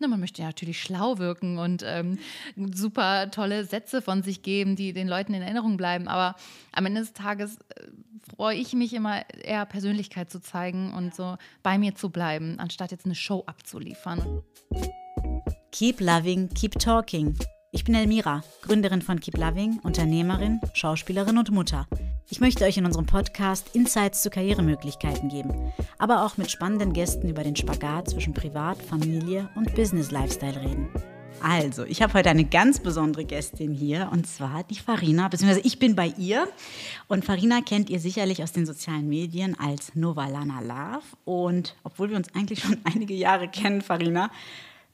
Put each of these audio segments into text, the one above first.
na, man möchte ja natürlich schlau wirken und ähm, super tolle Sätze von sich geben, die den Leuten in Erinnerung bleiben. Aber am Ende des Tages äh, freue ich mich immer eher Persönlichkeit zu zeigen und so bei mir zu bleiben, anstatt jetzt eine Show abzuliefern. Keep loving, keep talking. Ich bin Elmira, Gründerin von Keep Loving, Unternehmerin, Schauspielerin und Mutter. Ich möchte euch in unserem Podcast Insights zu Karrieremöglichkeiten geben, aber auch mit spannenden Gästen über den Spagat zwischen Privat, Familie und Business-Lifestyle reden. Also, ich habe heute eine ganz besondere Gästin hier und zwar die Farina, beziehungsweise ich bin bei ihr. Und Farina kennt ihr sicherlich aus den sozialen Medien als Novalana Love. Und obwohl wir uns eigentlich schon einige Jahre kennen, Farina,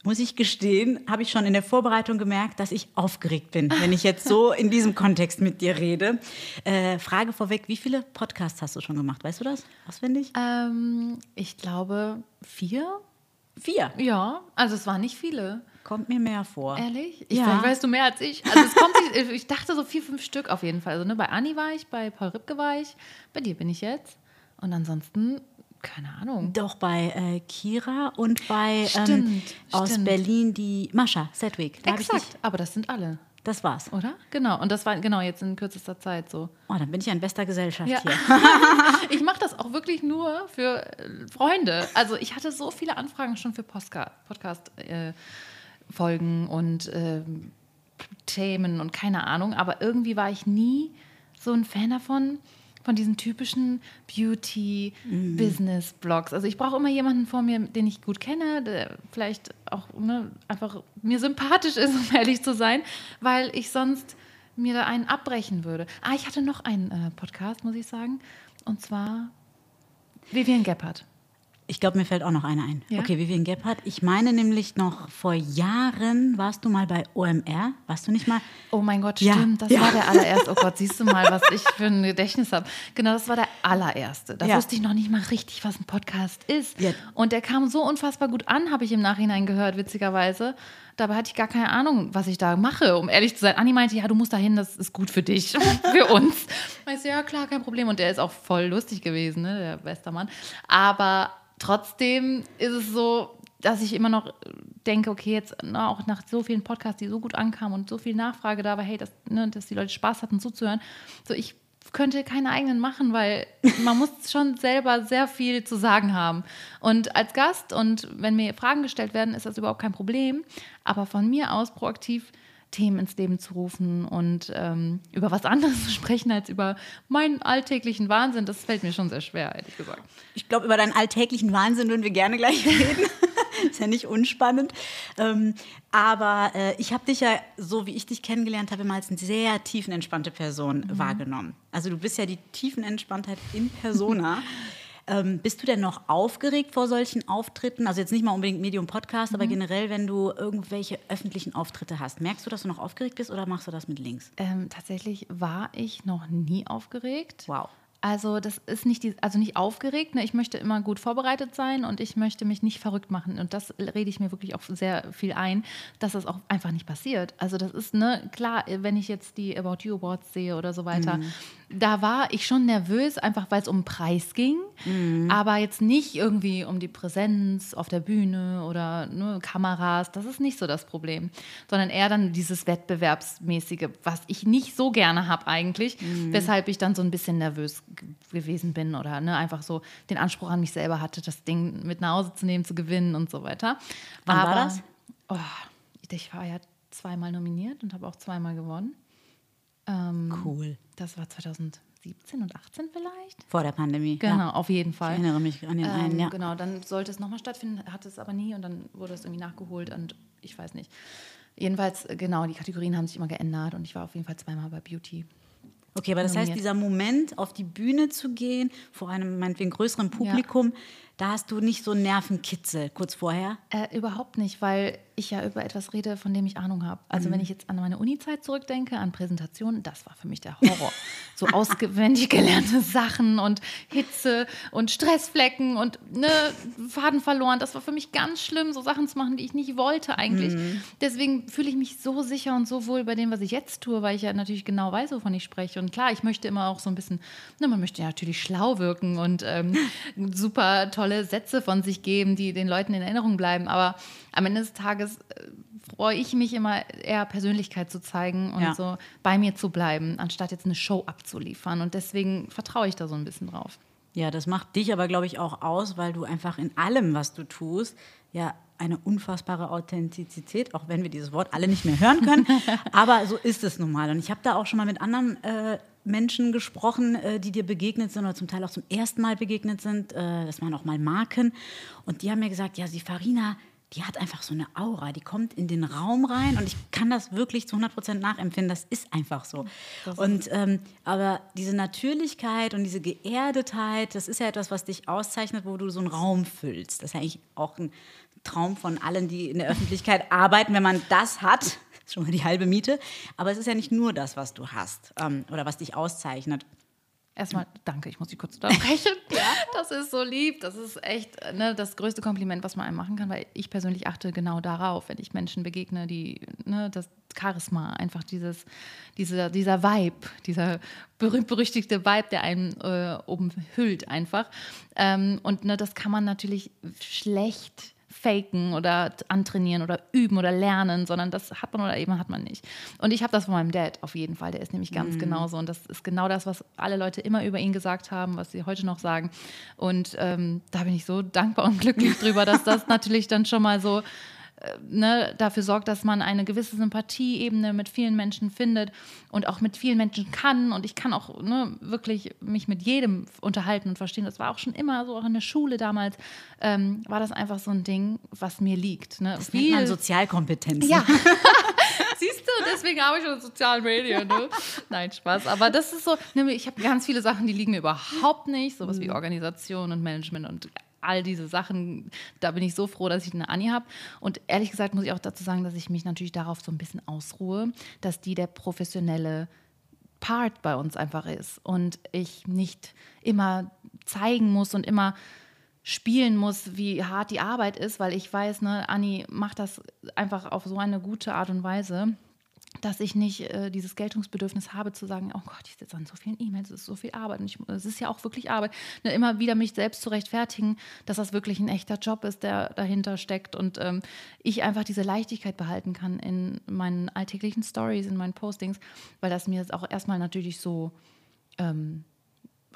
muss ich gestehen, habe ich schon in der Vorbereitung gemerkt, dass ich aufgeregt bin, wenn ich jetzt so in diesem Kontext mit dir rede. Äh, Frage vorweg, wie viele Podcasts hast du schon gemacht? Weißt du das auswendig? Ähm, ich glaube vier. Vier? Ja, also es waren nicht viele. Kommt mir mehr vor. Ehrlich? Ich ja. weißt du mehr als ich. Also es kommt ich dachte so vier, fünf Stück auf jeden Fall. Also ne, bei Anni war ich, bei Paul Ripke war ich, bei dir bin ich jetzt. Und ansonsten keine Ahnung. Doch bei äh, Kira und bei stimmt, ähm, aus stimmt. Berlin die Mascha Sedwick. Da Exakt, aber das sind alle. Das war's. Oder? Genau. Und das war genau jetzt in kürzester Zeit so. Oh, dann bin ich ja in bester Gesellschaft ja. hier. ich mache das auch wirklich nur für äh, Freunde. Also ich hatte so viele Anfragen schon für Podcast-Folgen äh, und äh, Themen und keine Ahnung. Aber irgendwie war ich nie so ein Fan davon von diesen typischen Beauty-Business-Blogs. Also ich brauche immer jemanden vor mir, den ich gut kenne, der vielleicht auch ne, einfach mir sympathisch ist, um ehrlich zu sein, weil ich sonst mir da einen abbrechen würde. Ah, ich hatte noch einen äh, Podcast, muss ich sagen, und zwar Vivian Gebhardt. Ich glaube, mir fällt auch noch eine ein. Ja? Okay, Vivian Gebhardt. Ich meine nämlich noch vor Jahren warst du mal bei OMR. Warst du nicht mal? Oh mein Gott, Ja, stimmt. Das ja. war der allererste. Oh Gott, siehst du mal, was ich für ein Gedächtnis habe. Genau, das war der allererste. Da wusste ich noch nicht mal richtig, was ein Podcast ist. Und der kam so unfassbar gut an, habe ich im Nachhinein gehört, witzigerweise. Dabei hatte ich gar keine Ahnung, was ich da mache, um ehrlich zu sein. Anni meinte, ja, du musst da hin, das ist gut für dich, für uns. Ich so, ja, klar, kein Problem. Und der ist auch voll lustig gewesen, ne, der Westermann. Aber trotzdem ist es so, dass ich immer noch denke, okay, jetzt na, auch nach so vielen Podcasts, die so gut ankamen und so viel Nachfrage da war, hey, dass, ne, dass die Leute Spaß hatten zuzuhören, so ich könnte keine eigenen machen, weil man muss schon selber sehr viel zu sagen haben. Und als Gast und wenn mir Fragen gestellt werden, ist das überhaupt kein Problem. Aber von mir aus proaktiv Themen ins Leben zu rufen und ähm, über was anderes zu sprechen als über meinen alltäglichen Wahnsinn, das fällt mir schon sehr schwer, ehrlich gesagt. Ich glaube, über deinen alltäglichen Wahnsinn würden wir gerne gleich reden. ist ja nicht unspannend. Ähm, aber äh, ich habe dich ja, so wie ich dich kennengelernt habe, immer als eine sehr tiefenentspannte Person wahrgenommen. Also du bist ja die Tiefenentspanntheit in Persona. ähm, bist du denn noch aufgeregt vor solchen Auftritten? Also jetzt nicht mal unbedingt Medium-Podcast, aber generell, wenn du irgendwelche öffentlichen Auftritte hast. Merkst du, dass du noch aufgeregt bist oder machst du das mit links? Ähm, tatsächlich war ich noch nie aufgeregt. Wow. Also das ist nicht die, also nicht aufgeregt. Ne? Ich möchte immer gut vorbereitet sein und ich möchte mich nicht verrückt machen. Und das rede ich mir wirklich auch sehr viel ein, dass das auch einfach nicht passiert. Also das ist ne klar, wenn ich jetzt die About You Awards sehe oder so weiter, da war ich schon nervös, einfach weil es um Preis ging, aber jetzt nicht irgendwie um die Präsenz auf der Bühne oder ne, Kameras. Das ist nicht so das Problem, sondern eher dann dieses Wettbewerbsmäßige, was ich nicht so gerne habe eigentlich, weshalb ich dann so ein bisschen nervös gewesen bin oder ne, einfach so den Anspruch an mich selber hatte, das Ding mit nach Hause zu nehmen, zu gewinnen und so weiter. Wann war Aber, das? Oh, ich war ja zweimal nominiert und habe auch zweimal gewonnen. Ähm, Cool. Das war 2017 und 18 vielleicht. Vor der Pandemie. Genau, Ja. auf jeden Ich Fall. erinnere mich an den einen, Ähm, ja. Genau, dann sollte es nochmal stattfinden, hat es aber nie und dann wurde es irgendwie nachgeholt und ich weiß nicht. Jedenfalls, genau, die Kategorien haben sich immer geändert und ich war auf jeden Fall zweimal bei Beauty. Okay, aber das heißt, dieser Moment, auf die Bühne zu gehen, vor einem meinetwegen größeren Publikum, da hast du nicht so einen Nervenkitzel kurz vorher. Äh, überhaupt nicht, weil ich ja über etwas rede, von dem ich Ahnung habe. Also Mhm. wenn ich jetzt an meine Uni-Zeit zurückdenke, an Präsentationen, das war für mich der Horror. so auswendig gelernte Sachen und Hitze und Stressflecken und ne, Faden verloren. Das war für mich ganz schlimm, so Sachen zu machen, die ich nicht wollte eigentlich. Mhm. Deswegen fühle ich mich so sicher und so wohl bei dem, was ich jetzt tue, weil ich ja natürlich genau weiß, wovon ich spreche. Und klar, ich möchte immer auch so ein bisschen, ne, man möchte ja natürlich schlau wirken und ähm, super tolle tolle Sätze von sich geben, die den Leuten in Erinnerung bleiben. Aber am Ende des Tages äh, freue ich mich immer eher Persönlichkeit zu zeigen und Ja. so bei mir zu bleiben, anstatt jetzt eine Show abzuliefern. Und deswegen vertraue ich da so ein bisschen drauf. Ja, das macht dich aber, glaube ich, auch aus, weil du einfach in allem, was du tust, ja eine unfassbare Authentizität, auch wenn wir dieses Wort alle nicht mehr hören können, aber so ist es nun mal. Und ich habe da auch schon mal mit anderen äh, Menschen gesprochen, äh, die dir begegnet sind oder zum Teil auch zum ersten Mal begegnet sind. Äh, das waren auch mal Marken. Und die haben mir gesagt, ja, die Farina, die hat einfach so eine Aura, die kommt in den Raum rein und ich kann das wirklich zu 100 Prozent nachempfinden, das ist einfach so. Und, ähm, aber diese Natürlichkeit und diese Geerdetheit, das ist ja etwas, was dich auszeichnet, wo du so einen Raum füllst. Das ist ja eigentlich auch ein Traum von allen, die in der Öffentlichkeit arbeiten, wenn man das hat, ist schon mal die halbe Miete. Aber es ist ja nicht nur das, was du hast ähm, oder was dich auszeichnet. Erstmal danke, ich muss dich kurz unterbrechen. Das ist so lieb. Das ist echt ne, das größte Kompliment, was man einem machen kann, weil ich persönlich achte genau darauf, wenn ich Menschen begegne, die ne, das Charisma, einfach dieses, dieser, dieser Vibe, dieser berühmt-berüchtigte Vibe, der einen äh, umhüllt einfach. Ähm, und ne, das kann man natürlich schlecht faken oder antrainieren oder üben oder lernen, sondern das hat man oder eben hat man nicht. Und ich habe das von meinem Dad auf jeden Fall, der ist nämlich ganz genauso und das ist genau das, was alle Leute immer über ihn gesagt haben, was sie heute noch sagen. Und ähm, da bin ich so dankbar und glücklich drüber, dass das natürlich dann schon mal so ne, dafür sorgt, dass man eine gewisse Sympathieebene mit vielen Menschen findet und auch mit vielen Menschen kann. Und ich kann auch ne, wirklich mich mit jedem unterhalten und verstehen. Das war auch schon immer so, auch in der Schule damals, ähm, war das einfach so ein Ding, was mir liegt. Ne? Das nennt man Sozialkompetenz. Ja. Siehst du, deswegen habe ich schon sozialen Medien. Ne? Nein, Spaß. Aber das ist so, ne, ich habe ganz viele Sachen, die liegen mir überhaupt nicht. Sowas wie Organisation und Management und all diese Sachen. Da bin ich so froh, dass ich eine Anni habe. Und ehrlich gesagt muss ich auch dazu sagen, dass ich mich natürlich darauf so ein bisschen ausruhe, dass die der professionelle Part bei uns einfach ist und ich nicht immer zeigen muss und immer spielen muss, wie hart die Arbeit ist, weil ich weiß, ne, Anni macht das einfach auf so eine gute Art und Weise, dass ich nicht äh, dieses Geltungsbedürfnis habe zu sagen, oh Gott, ich sitze an so vielen E-Mails, es ist so viel Arbeit und es ist ja auch wirklich Arbeit. Ne, immer wieder mich selbst zu rechtfertigen, dass das wirklich ein echter Job ist, der dahinter steckt und ähm, ich einfach diese Leichtigkeit behalten kann in meinen alltäglichen Stories, in meinen Postings, weil das mir jetzt auch erstmal natürlich so ähm,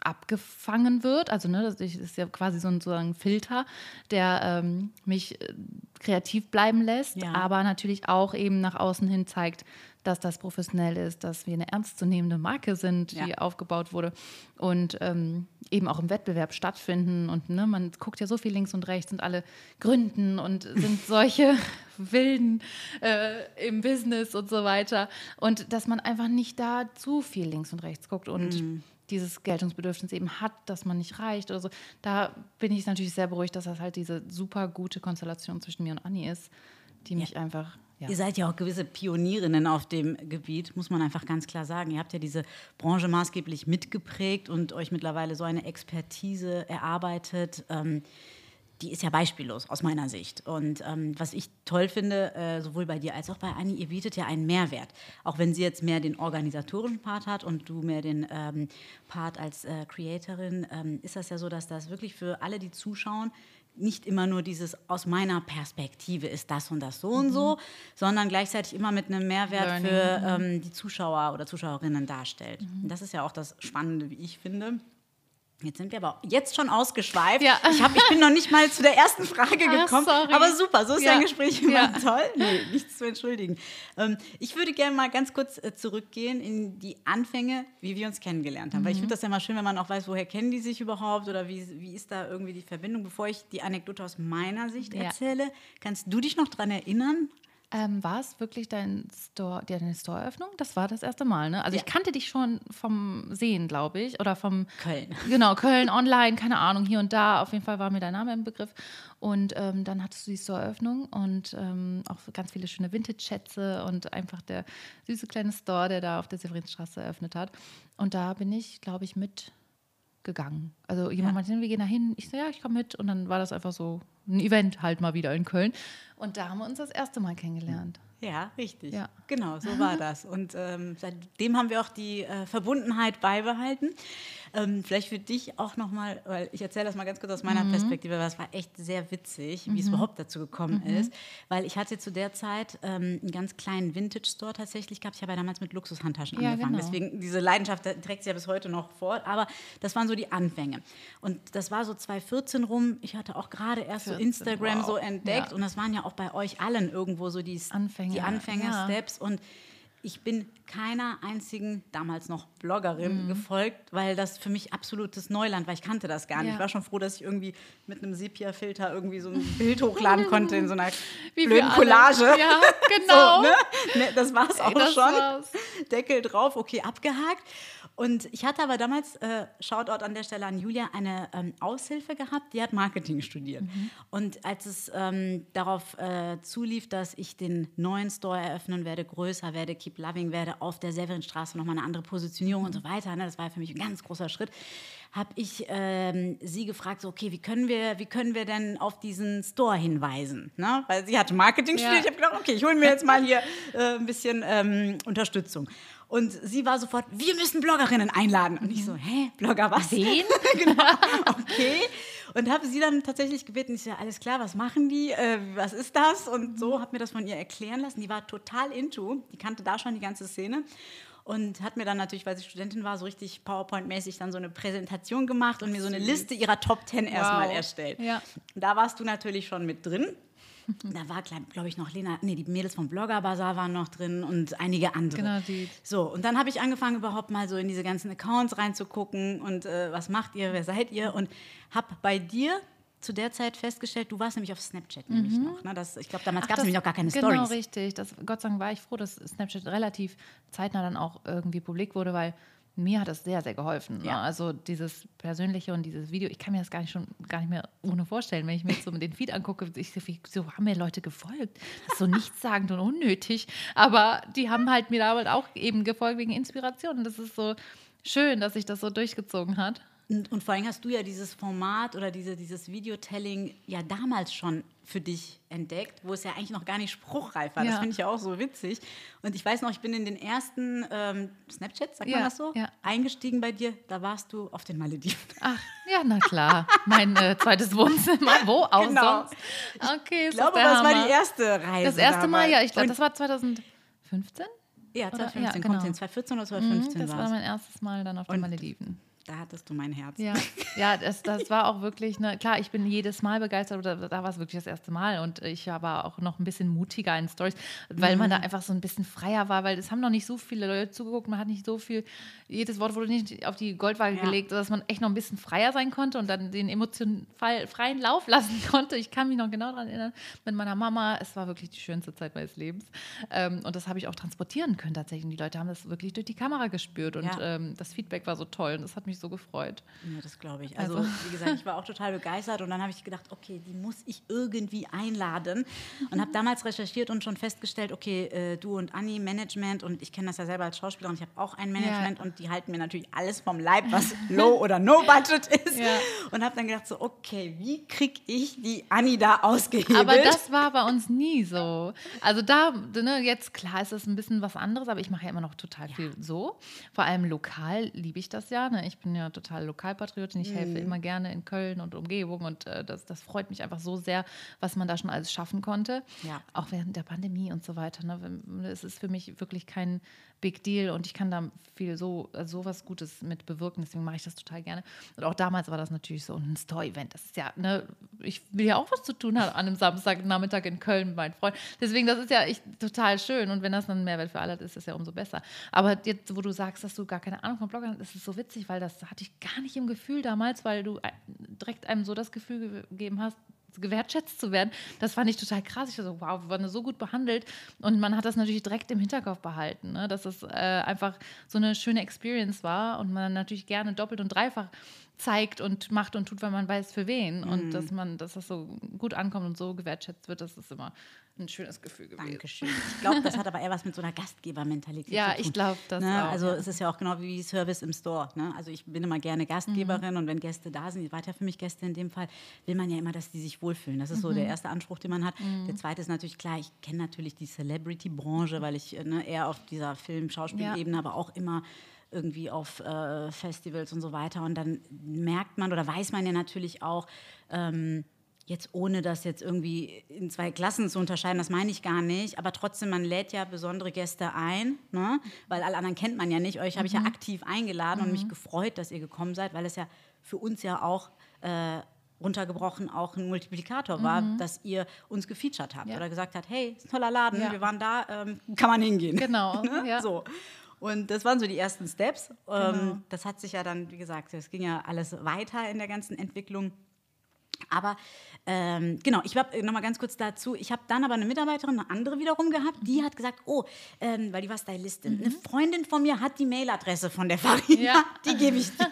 abgefangen wird. Also ne, das ist ja quasi so ein, so ein Filter, der ähm, mich äh, kreativ bleiben lässt, Ja. aber natürlich auch eben nach außen hin zeigt, dass das professionell ist, dass wir eine ernstzunehmende Marke sind, die Ja. aufgebaut wurde und ähm, eben auch im Wettbewerb stattfinden. Und ne, man guckt ja so viel links und rechts und alle gründen und sind solche Wilden äh, im Business und so weiter. Und dass man einfach nicht da zu viel links und rechts guckt und dieses Geltungsbedürfnis eben hat, dass man nicht reicht oder so. Da bin ich natürlich sehr beruhigt, dass das halt diese super gute Konstellation zwischen mir und Anni ist, die mich einfach. Ja. Ihr seid ja auch gewisse Pionierinnen auf dem Gebiet, muss man einfach ganz klar sagen. Ihr habt ja diese Branche maßgeblich mitgeprägt und euch mittlerweile so eine Expertise erarbeitet. Ähm, die ist ja beispiellos aus meiner Sicht. Und ähm, was ich toll finde, äh, sowohl bei dir als auch bei Anni, ihr bietet ja einen Mehrwert. Auch wenn sie jetzt mehr den organisatorischen Part hat und du mehr den ähm, Part als äh, Creatorin, ähm, ist das ja so, dass das wirklich für alle, die zuschauen, nicht immer nur dieses aus meiner Perspektive ist das und das so und so, sondern gleichzeitig immer mit einem Mehrwert Learning, für ähm, die Zuschauer oder Zuschauerinnen darstellt. Und das ist ja auch das Spannende, wie ich finde. Jetzt sind wir aber jetzt schon ausgeschweift. Ja. Ich, hab, ich bin noch nicht mal zu der ersten Frage Ach, gekommen. sorry. Aber super, so ist Ja. ein Gespräch immer Ja. toll. Nee, nichts zu entschuldigen. Ähm, ich würde gerne mal ganz kurz äh, zurückgehen in die Anfänge, wie wir uns kennengelernt haben. Weil ich finde das ja mal schön, wenn man auch weiß, woher kennen die sich überhaupt oder wie, wie ist da irgendwie die Verbindung. Bevor ich die Anekdote aus meiner Sicht erzähle, kannst du dich noch daran erinnern? Ähm, war es wirklich dein Store, deine Store-Eröffnung? Das war das erste Mal, ne? Also Ja. ich kannte dich schon vom Sehen, glaube ich, oder vom Köln. Genau, Köln online, keine Ahnung, hier und da. Auf jeden Fall war mir dein Name im Begriff. Und ähm, dann hattest du die Store-Eröffnung und ähm, auch ganz viele schöne Vintage-Schätze und einfach der süße kleine Store, der da auf der Severinstraße eröffnet hat. Und da bin ich, glaube ich, mitgegangen. Also jemand Ja. meinte, wir gehen da hin. Ich so, ja, ich komme mit. Und dann war das einfach so ein Event halt mal wieder in Köln. Und da haben wir uns das erste Mal kennengelernt. Ja, richtig. Ja. Genau, so war das. Und ähm, seitdem haben wir auch die äh, Verbundenheit beibehalten. Ähm, vielleicht für dich auch nochmal, weil ich erzähle das mal ganz kurz aus meiner mhm. Perspektive, weil es war echt sehr witzig, wie es mhm. überhaupt dazu gekommen mhm. ist. Weil ich hatte zu der Zeit ähm, einen ganz kleinen Vintage-Store tatsächlich gehabt. Ich habe ja damals mit Luxushandtaschen ja, angefangen. Genau. Deswegen diese Leidenschaft trägt sich ja bis heute noch fort. Aber das waren so die Anfänge. Und das war so 2014 rum. Ich hatte auch gerade erst 14, so Instagram wow. so entdeckt. Ja. Und das waren ja auch bei euch allen irgendwo so die Anfänge, die Anfänge ja. Steps. Und ich bin keiner einzigen, damals noch Bloggerin, mhm. gefolgt, weil das für mich absolutes Neuland war. Ich kannte das gar nicht. Ja. Ich war schon froh, dass ich irgendwie mit einem Sepia-Filter irgendwie so ein Bild hochladen konnte in so einer Wie blöden Collage. Ja, genau. so, ne? Ne, das war es auch das schon. War's. Deckel drauf, okay, abgehakt. Und ich hatte aber damals, äh, Shoutout an der Stelle an Julia, eine ähm, Aushilfe gehabt, die hat Marketing studiert. Mhm. Und als es ähm, darauf äh, zulief, dass ich den neuen Store eröffnen werde, größer werde, Keep Loving werde, auf der Severinstraße nochmal eine andere Positionierung und so weiter, ne, das war für mich ein ganz großer Schritt, habe ich ähm, sie gefragt, so, okay, wie können, wir, wie können wir denn auf diesen Store hinweisen? Ne? Weil sie hatte Marketing studiert. Ja. Ich habe gedacht, okay, ich hole mir jetzt mal hier äh, ein bisschen ähm, Unterstützung. Und sie war sofort, wir müssen Bloggerinnen einladen. Und ich so, hä, Blogger was? Wen? genau, okay. Und habe sie dann tatsächlich gebeten, ich so, ja, alles klar, was machen die, äh, was ist das? Und so habe mir das von ihr erklären lassen. Die war total into, die kannte da schon die ganze Szene und hat mir dann natürlich, weil sie Studentin war, so richtig PowerPoint-mäßig dann so eine Präsentation gemacht und mir so eine Liste ihrer Top Ten wow. erstmal erstellt. Ja. Da warst du natürlich schon mit drin. Da war, glaube ich, noch Lena, nee, die Mädels vom Blogger Bazaar waren noch drin und einige andere. Genau, die. So, und dann habe ich angefangen, überhaupt mal so in diese ganzen Accounts reinzugucken und äh, was macht ihr, wer seid ihr und habe bei dir zu der Zeit festgestellt, du warst nämlich auf Snapchat mhm. nämlich noch. Ne? Das, ich glaube, damals gab es nämlich noch gar keine genau, Stories. Genau, richtig. Das, Gott sei Dank war ich froh, dass Snapchat relativ zeitnah dann auch irgendwie publik wurde, weil mir hat das sehr, sehr geholfen. Ne? Ja. Also dieses Persönliche und dieses Video, ich kann mir das gar nicht schon gar nicht mehr ohne vorstellen, wenn ich mir jetzt so den Feed angucke, ich, so haben mir Leute gefolgt. Das ist so nichtssagend und unnötig. Aber die haben halt mir damals auch eben gefolgt wegen Inspiration. Und das ist so schön, dass sich das so durchgezogen hat. Und, und, vor allem hast du ja dieses Format oder diese, dieses Videotelling ja damals schon für dich entdeckt, wo es ja eigentlich noch gar nicht spruchreif war. Ja. Das finde ich ja auch so witzig. Und ich weiß noch, ich bin in den ersten ähm, Snapchat, sagt ja, man das so, ja. eingestiegen bei dir. Da warst du auf den Malediven. Ach, ja, na klar. mein äh, zweites Wohnzimmer. Wo auch genau. sonst? Okay, ich glaube, das, war die erste Reise. Das erste Mal, ja. Ich glaube, das war 2015. Ja, 2015 oder? ja, genau. kommt hin. 2014 oder 2015 mhm, Das war mein erstes Mal dann auf den Malediven da hattest du mein Herz. Ja, ja das, das war auch wirklich, ne, klar, ich bin jedes Mal begeistert, oder da war es wirklich das erste Mal und ich war auch noch ein bisschen mutiger in Stories, weil mhm. man da einfach so ein bisschen freier war, weil es haben noch nicht so viele Leute zugeguckt, man hat nicht so viel, jedes Wort wurde nicht auf die Goldwaage ja. gelegt, dass man echt noch ein bisschen freier sein konnte und dann den emotionalen freien Lauf lassen konnte. Ich kann mich noch genau daran erinnern, mit meiner Mama, es war wirklich die schönste Zeit meines Lebens ähm, und das habe ich auch transportieren können tatsächlich und die Leute haben das wirklich durch die Kamera gespürt und ja. ähm, das Feedback war so toll und das hat mich mich so gefreut. Ja, das glaube ich. Also, also, wie gesagt, ich war auch total begeistert und dann habe ich gedacht, okay, die muss ich irgendwie einladen und habe damals recherchiert und schon festgestellt, okay, äh, du und Anni, Management und ich kenne das ja selber als Schauspielerin, ich habe auch ein Management ja. und die halten mir natürlich alles vom Leib, was low oder no budget ist ja. und habe dann gedacht so, okay, wie kriege ich die Anni da ausgehebelt? Aber das war bei uns nie so. Also da, ne, jetzt klar ist es ein bisschen was anderes, aber ich mache ja immer noch total viel so. Vor allem lokal liebe ich das ja. Ne? Ich bin ja total Lokalpatriotin. Ich helfe mhm. immer gerne in Köln und Umgebung und äh, das, das freut mich einfach so sehr, was man da schon alles schaffen konnte. Ja. Auch während der Pandemie und so weiter. Ne? Es ist für mich wirklich kein Big Deal und ich kann da viel so also sowas Gutes mit bewirken. Deswegen mache ich das total gerne. Und auch damals war das natürlich so ein Store-Event. Das ist ja, ne, ich will ja auch was zu tun haben an einem Samstagnachmittag in Köln mit meinen Freunden. Deswegen, das ist ja echt total schön. Und wenn das dann Mehrwert für alle hat, ist das ja umso besser. Aber jetzt, wo du sagst, dass du gar keine Ahnung von Bloggern hast, ist es so witzig, weil das hatte ich gar nicht im Gefühl damals, weil du direkt einem so das Gefühl gegeben hast, gewertschätzt zu werden. Das fand ich total krass. Ich so, wow, wir wurden so gut behandelt. Und man hat das natürlich direkt im Hinterkopf behalten, ne? dass es äh, einfach so eine schöne Experience war und man natürlich gerne doppelt und dreifach zeigt und macht und tut, weil man weiß für wen. Mhm. Und dass man, dass das so gut ankommt und so gewertschätzt wird, das ist immer ein schönes Gefühl gewesen. Dankeschön. Ich glaube, das hat aber eher was mit so einer Gastgebermentalität ja, zu tun. Ja, ich glaube das ne? auch. Also es ist ja auch genau wie Service im Store. Ne? Also ich bin immer gerne Gastgeberin mhm. und wenn Gäste da sind, weiter für mich Gäste in dem Fall, will man ja immer, dass die sich wohlfühlen. Das ist mhm. so der erste Anspruch, den man hat. Mhm. Der zweite ist natürlich klar, ich kenne natürlich die Celebrity-Branche, weil ich ne, eher auf dieser Film-Schauspielebene, ja. aber auch immer irgendwie auf äh, Festivals und so weiter. Und dann merkt man oder weiß man ja natürlich auch, ähm, jetzt ohne das jetzt irgendwie in zwei Klassen zu unterscheiden, das meine ich gar nicht, aber trotzdem, man lädt ja besondere Gäste ein, ne? weil alle anderen kennt man ja nicht. Euch habe ich ja Mhm. aktiv eingeladen und mich gefreut, dass ihr gekommen seid, weil es ja für uns ja auch äh, runtergebrochen auch ein Multiplikator war, dass ihr uns gefeatured habt Mhm. Ja. oder gesagt habt, hey, ist ein toller Laden, Ja. wir waren da, ähm, kann man hingehen. Genau, ne? ja. So. Und das waren so die ersten Steps. Genau. Ähm, das hat sich ja dann, wie gesagt, es ging ja alles weiter in der ganzen Entwicklung. Aber ähm, genau, ich habe noch mal ganz kurz dazu. Ich habe dann aber eine Mitarbeiterin, eine andere wiederum gehabt, die hat gesagt, oh, ähm, weil die war Stylistin. Eine Freundin von mir hat die Mailadresse von der Farina, Mhm. Ja. die gebe ich dir.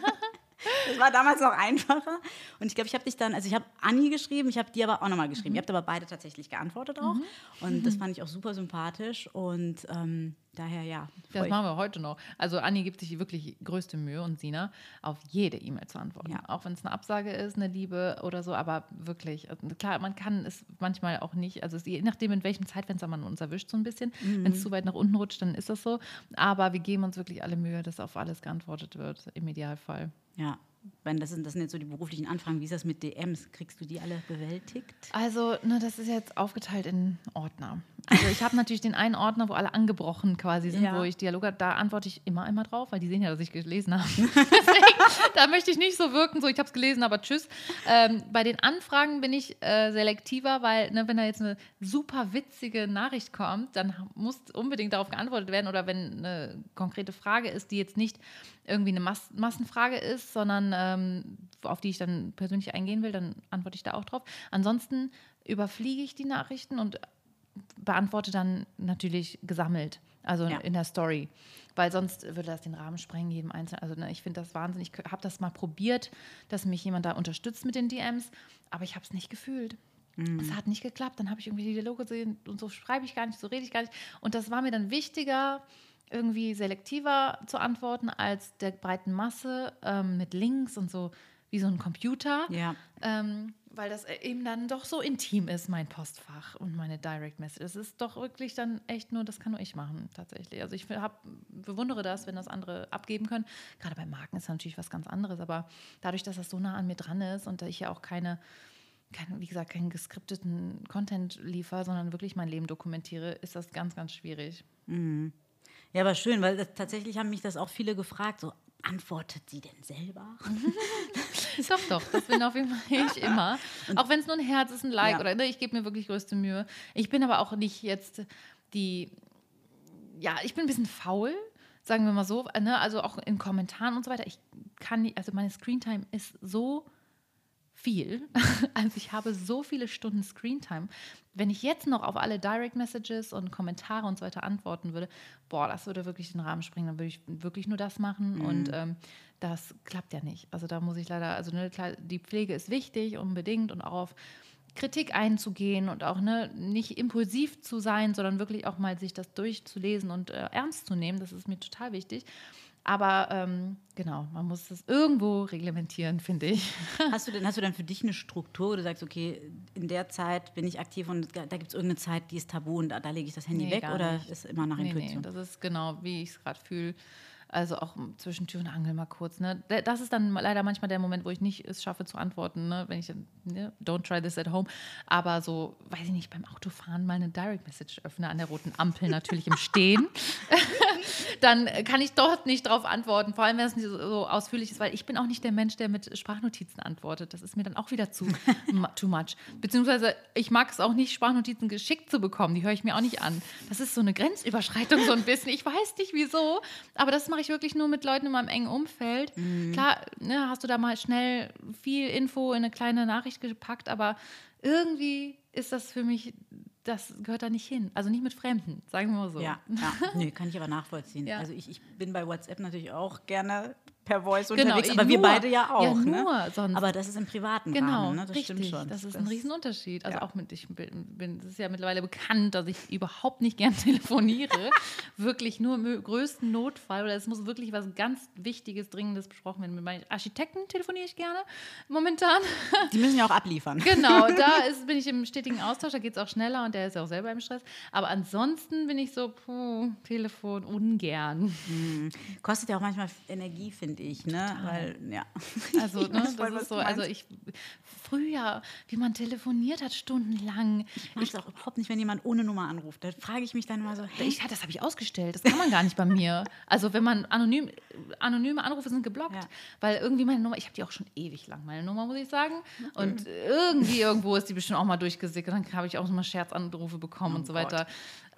Das war damals noch einfacher. Und ich glaube, ich habe dich dann, also ich habe Anni geschrieben, ich habe dir aber auch nochmal geschrieben. Mhm. Ihr habt aber beide tatsächlich geantwortet auch. Und das fand ich auch super sympathisch. Und ähm, daher, ja. Das machen wir heute noch. Also Anni gibt sich wirklich größte Mühe und Sina auf jede E-Mail zu antworten. Ja. Auch wenn es eine Absage ist, eine Liebe oder so, aber wirklich, also klar, man kann es manchmal auch nicht, also es, je nachdem, in welchem Zeitfenster man uns erwischt, so ein bisschen. Mhm. Wenn es zu weit nach unten rutscht, dann ist das so. Aber wir geben uns wirklich alle Mühe, dass auf alles geantwortet wird, im Idealfall. Ja. Wenn das, sind, das sind jetzt so die beruflichen Anfragen. Wie ist das mit DMs? Kriegst du die alle bewältigt? Also, ne, das ist jetzt aufgeteilt in Ordner. Also ich habe natürlich den einen Ordner, wo alle angebrochen quasi sind, Ja. wo ich Dialoge, da antworte ich immer einmal drauf, weil die sehen ja, dass ich gelesen habe. Deswegen, da möchte ich nicht so wirken, so ich habe es gelesen, aber tschüss. Ähm, bei den Anfragen bin ich äh, selektiver, weil ne, wenn da jetzt eine super witzige Nachricht kommt, dann muss unbedingt darauf geantwortet werden oder wenn eine konkrete Frage ist, die jetzt nicht irgendwie eine Mas Massenfrage ist, sondern ähm, auf die ich dann persönlich eingehen will, dann antworte ich da auch drauf. Ansonsten überfliege ich die Nachrichten und beantworte dann natürlich gesammelt, also Ja. in der Story, weil sonst würde das den Rahmen sprengen, jedem Einzelnen. Also ne, ich finde das wahnsinnig. Ich habe das mal probiert, dass mich jemand da unterstützt mit den DMs, aber ich habe es nicht gefühlt. Es hat nicht geklappt. Dann habe ich irgendwie die Dialoge gesehen und so schreibe ich gar nicht, so rede ich gar nicht. Und das war mir dann wichtiger, irgendwie selektiver zu antworten als der breiten Masse ähm, mit Links und so wie so ein Computer. Ja. Ähm, weil das eben dann doch so intim ist, mein Postfach und meine Direct Message. Es ist doch wirklich dann echt nur, das kann nur ich machen, tatsächlich. Also ich hab, bewundere das, wenn das andere abgeben können. Gerade bei Marken ist natürlich was ganz anderes, aber dadurch, dass das so nah an mir dran ist und ich ja auch keine, keine wie gesagt, keinen geskripteten Content liefere, sondern wirklich mein Leben dokumentiere, ist das ganz, ganz schwierig. Ja, aber schön, weil das, tatsächlich haben mich das auch viele gefragt, so, antwortet sie denn selber? Doch, doch, das bin auf jeden Fall ich immer. auch wenn es nur ein Herz ist, ein Like Ja. oder ne, ich gebe mir wirklich größte Mühe. Ich bin aber auch nicht jetzt die, ja, ich bin ein bisschen faul, sagen wir mal so, ne? also auch in Kommentaren und so weiter. Ich kann nicht, also meine Screentime ist so viel. Also ich habe so viele Stunden Screentime. Wenn ich jetzt noch auf alle Direct Messages und Kommentare und so weiter antworten würde, boah, das würde wirklich den Rahmen springen. Dann würde ich wirklich nur das machen und ähm, das klappt ja nicht. Also da muss ich leider, also ne, klar, die Pflege ist wichtig unbedingt und auch auf Kritik einzugehen und auch ne, nicht impulsiv zu sein, sondern wirklich auch mal sich das durchzulesen und äh, ernst zu nehmen. Das ist mir total wichtig. Aber ähm, genau, man muss das irgendwo reglementieren, finde ich. Hast du, denn, hast du dann für dich eine Struktur, wo du sagst, okay, in der Zeit bin ich aktiv und da gibt es irgendeine Zeit, die ist tabu und da, da lege ich das Handy Nee, weg oder nicht. ist immer nach Nee, nee, Intuition? das ist genau, wie ich es gerade fühle. Also auch zwischen Tür und Angel mal kurz. Ne? Da- Das ist dann leider manchmal der Moment, wo ich nicht es schaffe zu antworten, ne? wenn ich dann, ne? don't try this at home. Aber so, weiß ich nicht, beim Autofahren mal eine Direct Message öffne an der roten Ampel, natürlich im Stehen. dann kann ich dort nicht drauf antworten, vor allem wenn es nicht so, ausführlich ist, weil ich bin auch nicht der Mensch, der mit Sprachnotizen antwortet. Das ist mir dann auch wieder zu too much. Beziehungsweise ich mag es auch nicht, Sprachnotizen geschickt zu bekommen. Die höre ich mir auch nicht an. Das ist so eine Grenzüberschreitung so ein bisschen. Ich weiß nicht wieso, aber das mache ich wirklich nur mit Leuten in meinem engen Umfeld. Klar, ne, hast du da mal schnell viel Info in eine kleine Nachricht gepackt, aber irgendwie ist das für mich, das gehört da nicht hin. Also nicht mit Fremden, sagen wir mal so. Ja, ja. nee, kann ich aber nachvollziehen. Ja. Also ich, ich bin bei WhatsApp natürlich auch gerne per Voice Genau, unterwegs, eh aber wir nur. beide ja auch. Ja, ne? nur sonst. Aber das ist im privaten Genau, Rahmen, ne? das richtig. stimmt schon. Das ist ein Riesenunterschied. Also ja. auch mit, ich bin, es ist ja mittlerweile bekannt, dass ich überhaupt nicht gern telefoniere. wirklich nur im größten Notfall oder es muss wirklich was ganz Wichtiges, Dringendes besprochen werden. Mit meinen Architekten telefoniere ich gerne momentan. Die müssen ja auch abliefern. genau, da ist, bin ich im stetigen Austausch, da geht es auch schneller und der ist ja auch selber im Stress. Aber ansonsten bin ich so, puh, Telefon ungern. Kostet ja auch manchmal Energie, finde ich, ne? Weil, ja. Also, Ich ne, das was ist so, also ich, früher, wie man telefoniert hat, stundenlang. Ich mag es auch überhaupt nicht, wenn jemand ohne Nummer anruft. Da frage ich mich dann immer so, hey, Ich, das habe ich ausgestellt. Das kann man gar nicht bei mir. Also wenn man anonym, anonyme Anrufe sind geblockt, Ja. weil irgendwie meine Nummer, ich habe die auch schon ewig lang, meine Nummer, muss ich sagen. Und irgendwie irgendwo ist die bestimmt auch mal durchgesickert. Dann habe ich auch mal Scherzanrufe bekommen und so weiter.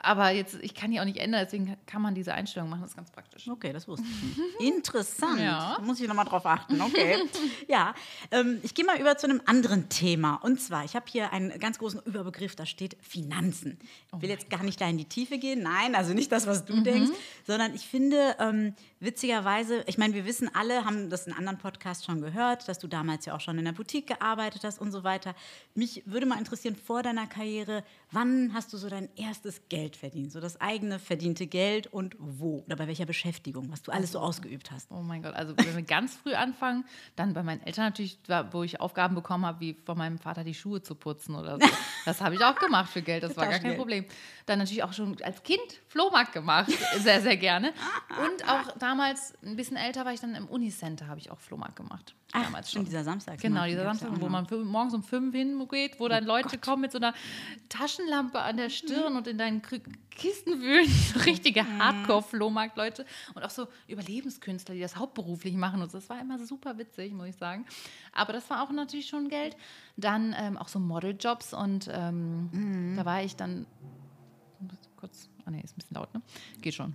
Aber jetzt, ich kann die auch nicht ändern, deswegen kann man diese Einstellung machen. Das ist ganz praktisch. Okay, das wusste ich nicht. Interessant. Ja. Da muss ich nochmal drauf achten. Okay. ja, ähm, ich gehe mal über zu einem anderen Thema. Und zwar, ich habe hier einen ganz großen Überbegriff, da steht Finanzen. Ich will jetzt gar nicht da in die Tiefe gehen. Nein, also nicht das, was du denkst, sondern ich finde, ähm, witzigerweise, ich meine, wir wissen alle, haben das in anderen Podcasts schon gehört, dass du damals ja auch schon in der Boutique gearbeitet hast und so weiter. Mich würde mal interessieren, vor deiner Karriere, wann hast du so dein erstes Geld verdient? So das eigene verdiente Geld und wo? Oder bei welcher Beschäftigung, was du alles so ausgeübt hast? Oh mein Gott, also wenn wir ganz früh anfangen, dann bei meinen Eltern natürlich, wo ich Aufgaben bekommen habe, wie von meinem Vater die Schuhe zu putzen oder so. Das habe ich auch gemacht für Geld, das war gar kein. Problem. Dann natürlich auch schon als Kind Flohmarkt gemacht, sehr, sehr gerne. Und auch damals, ein bisschen älter war ich dann im Unicenter, habe ich auch Flohmarkt gemacht. damals stimmt, dieser Samstag. Genau, dieser Samstag, wo man morgens um fünf hingeht, wo dann Leute kommen mit so einer Taschenlampe an der Stirn und in deinen Kü- Kisten wühlen. So richtige Hardcore-Flohmarkt-Leute. Und auch so Überlebenskünstler, die das hauptberuflich machen. Und das war immer super witzig, muss ich sagen. Aber das war auch natürlich schon Geld. Dann ähm, auch so Modeljobs und ähm, da war ich dann kurz, ah nee, ist ein bisschen laut, ne? Geht schon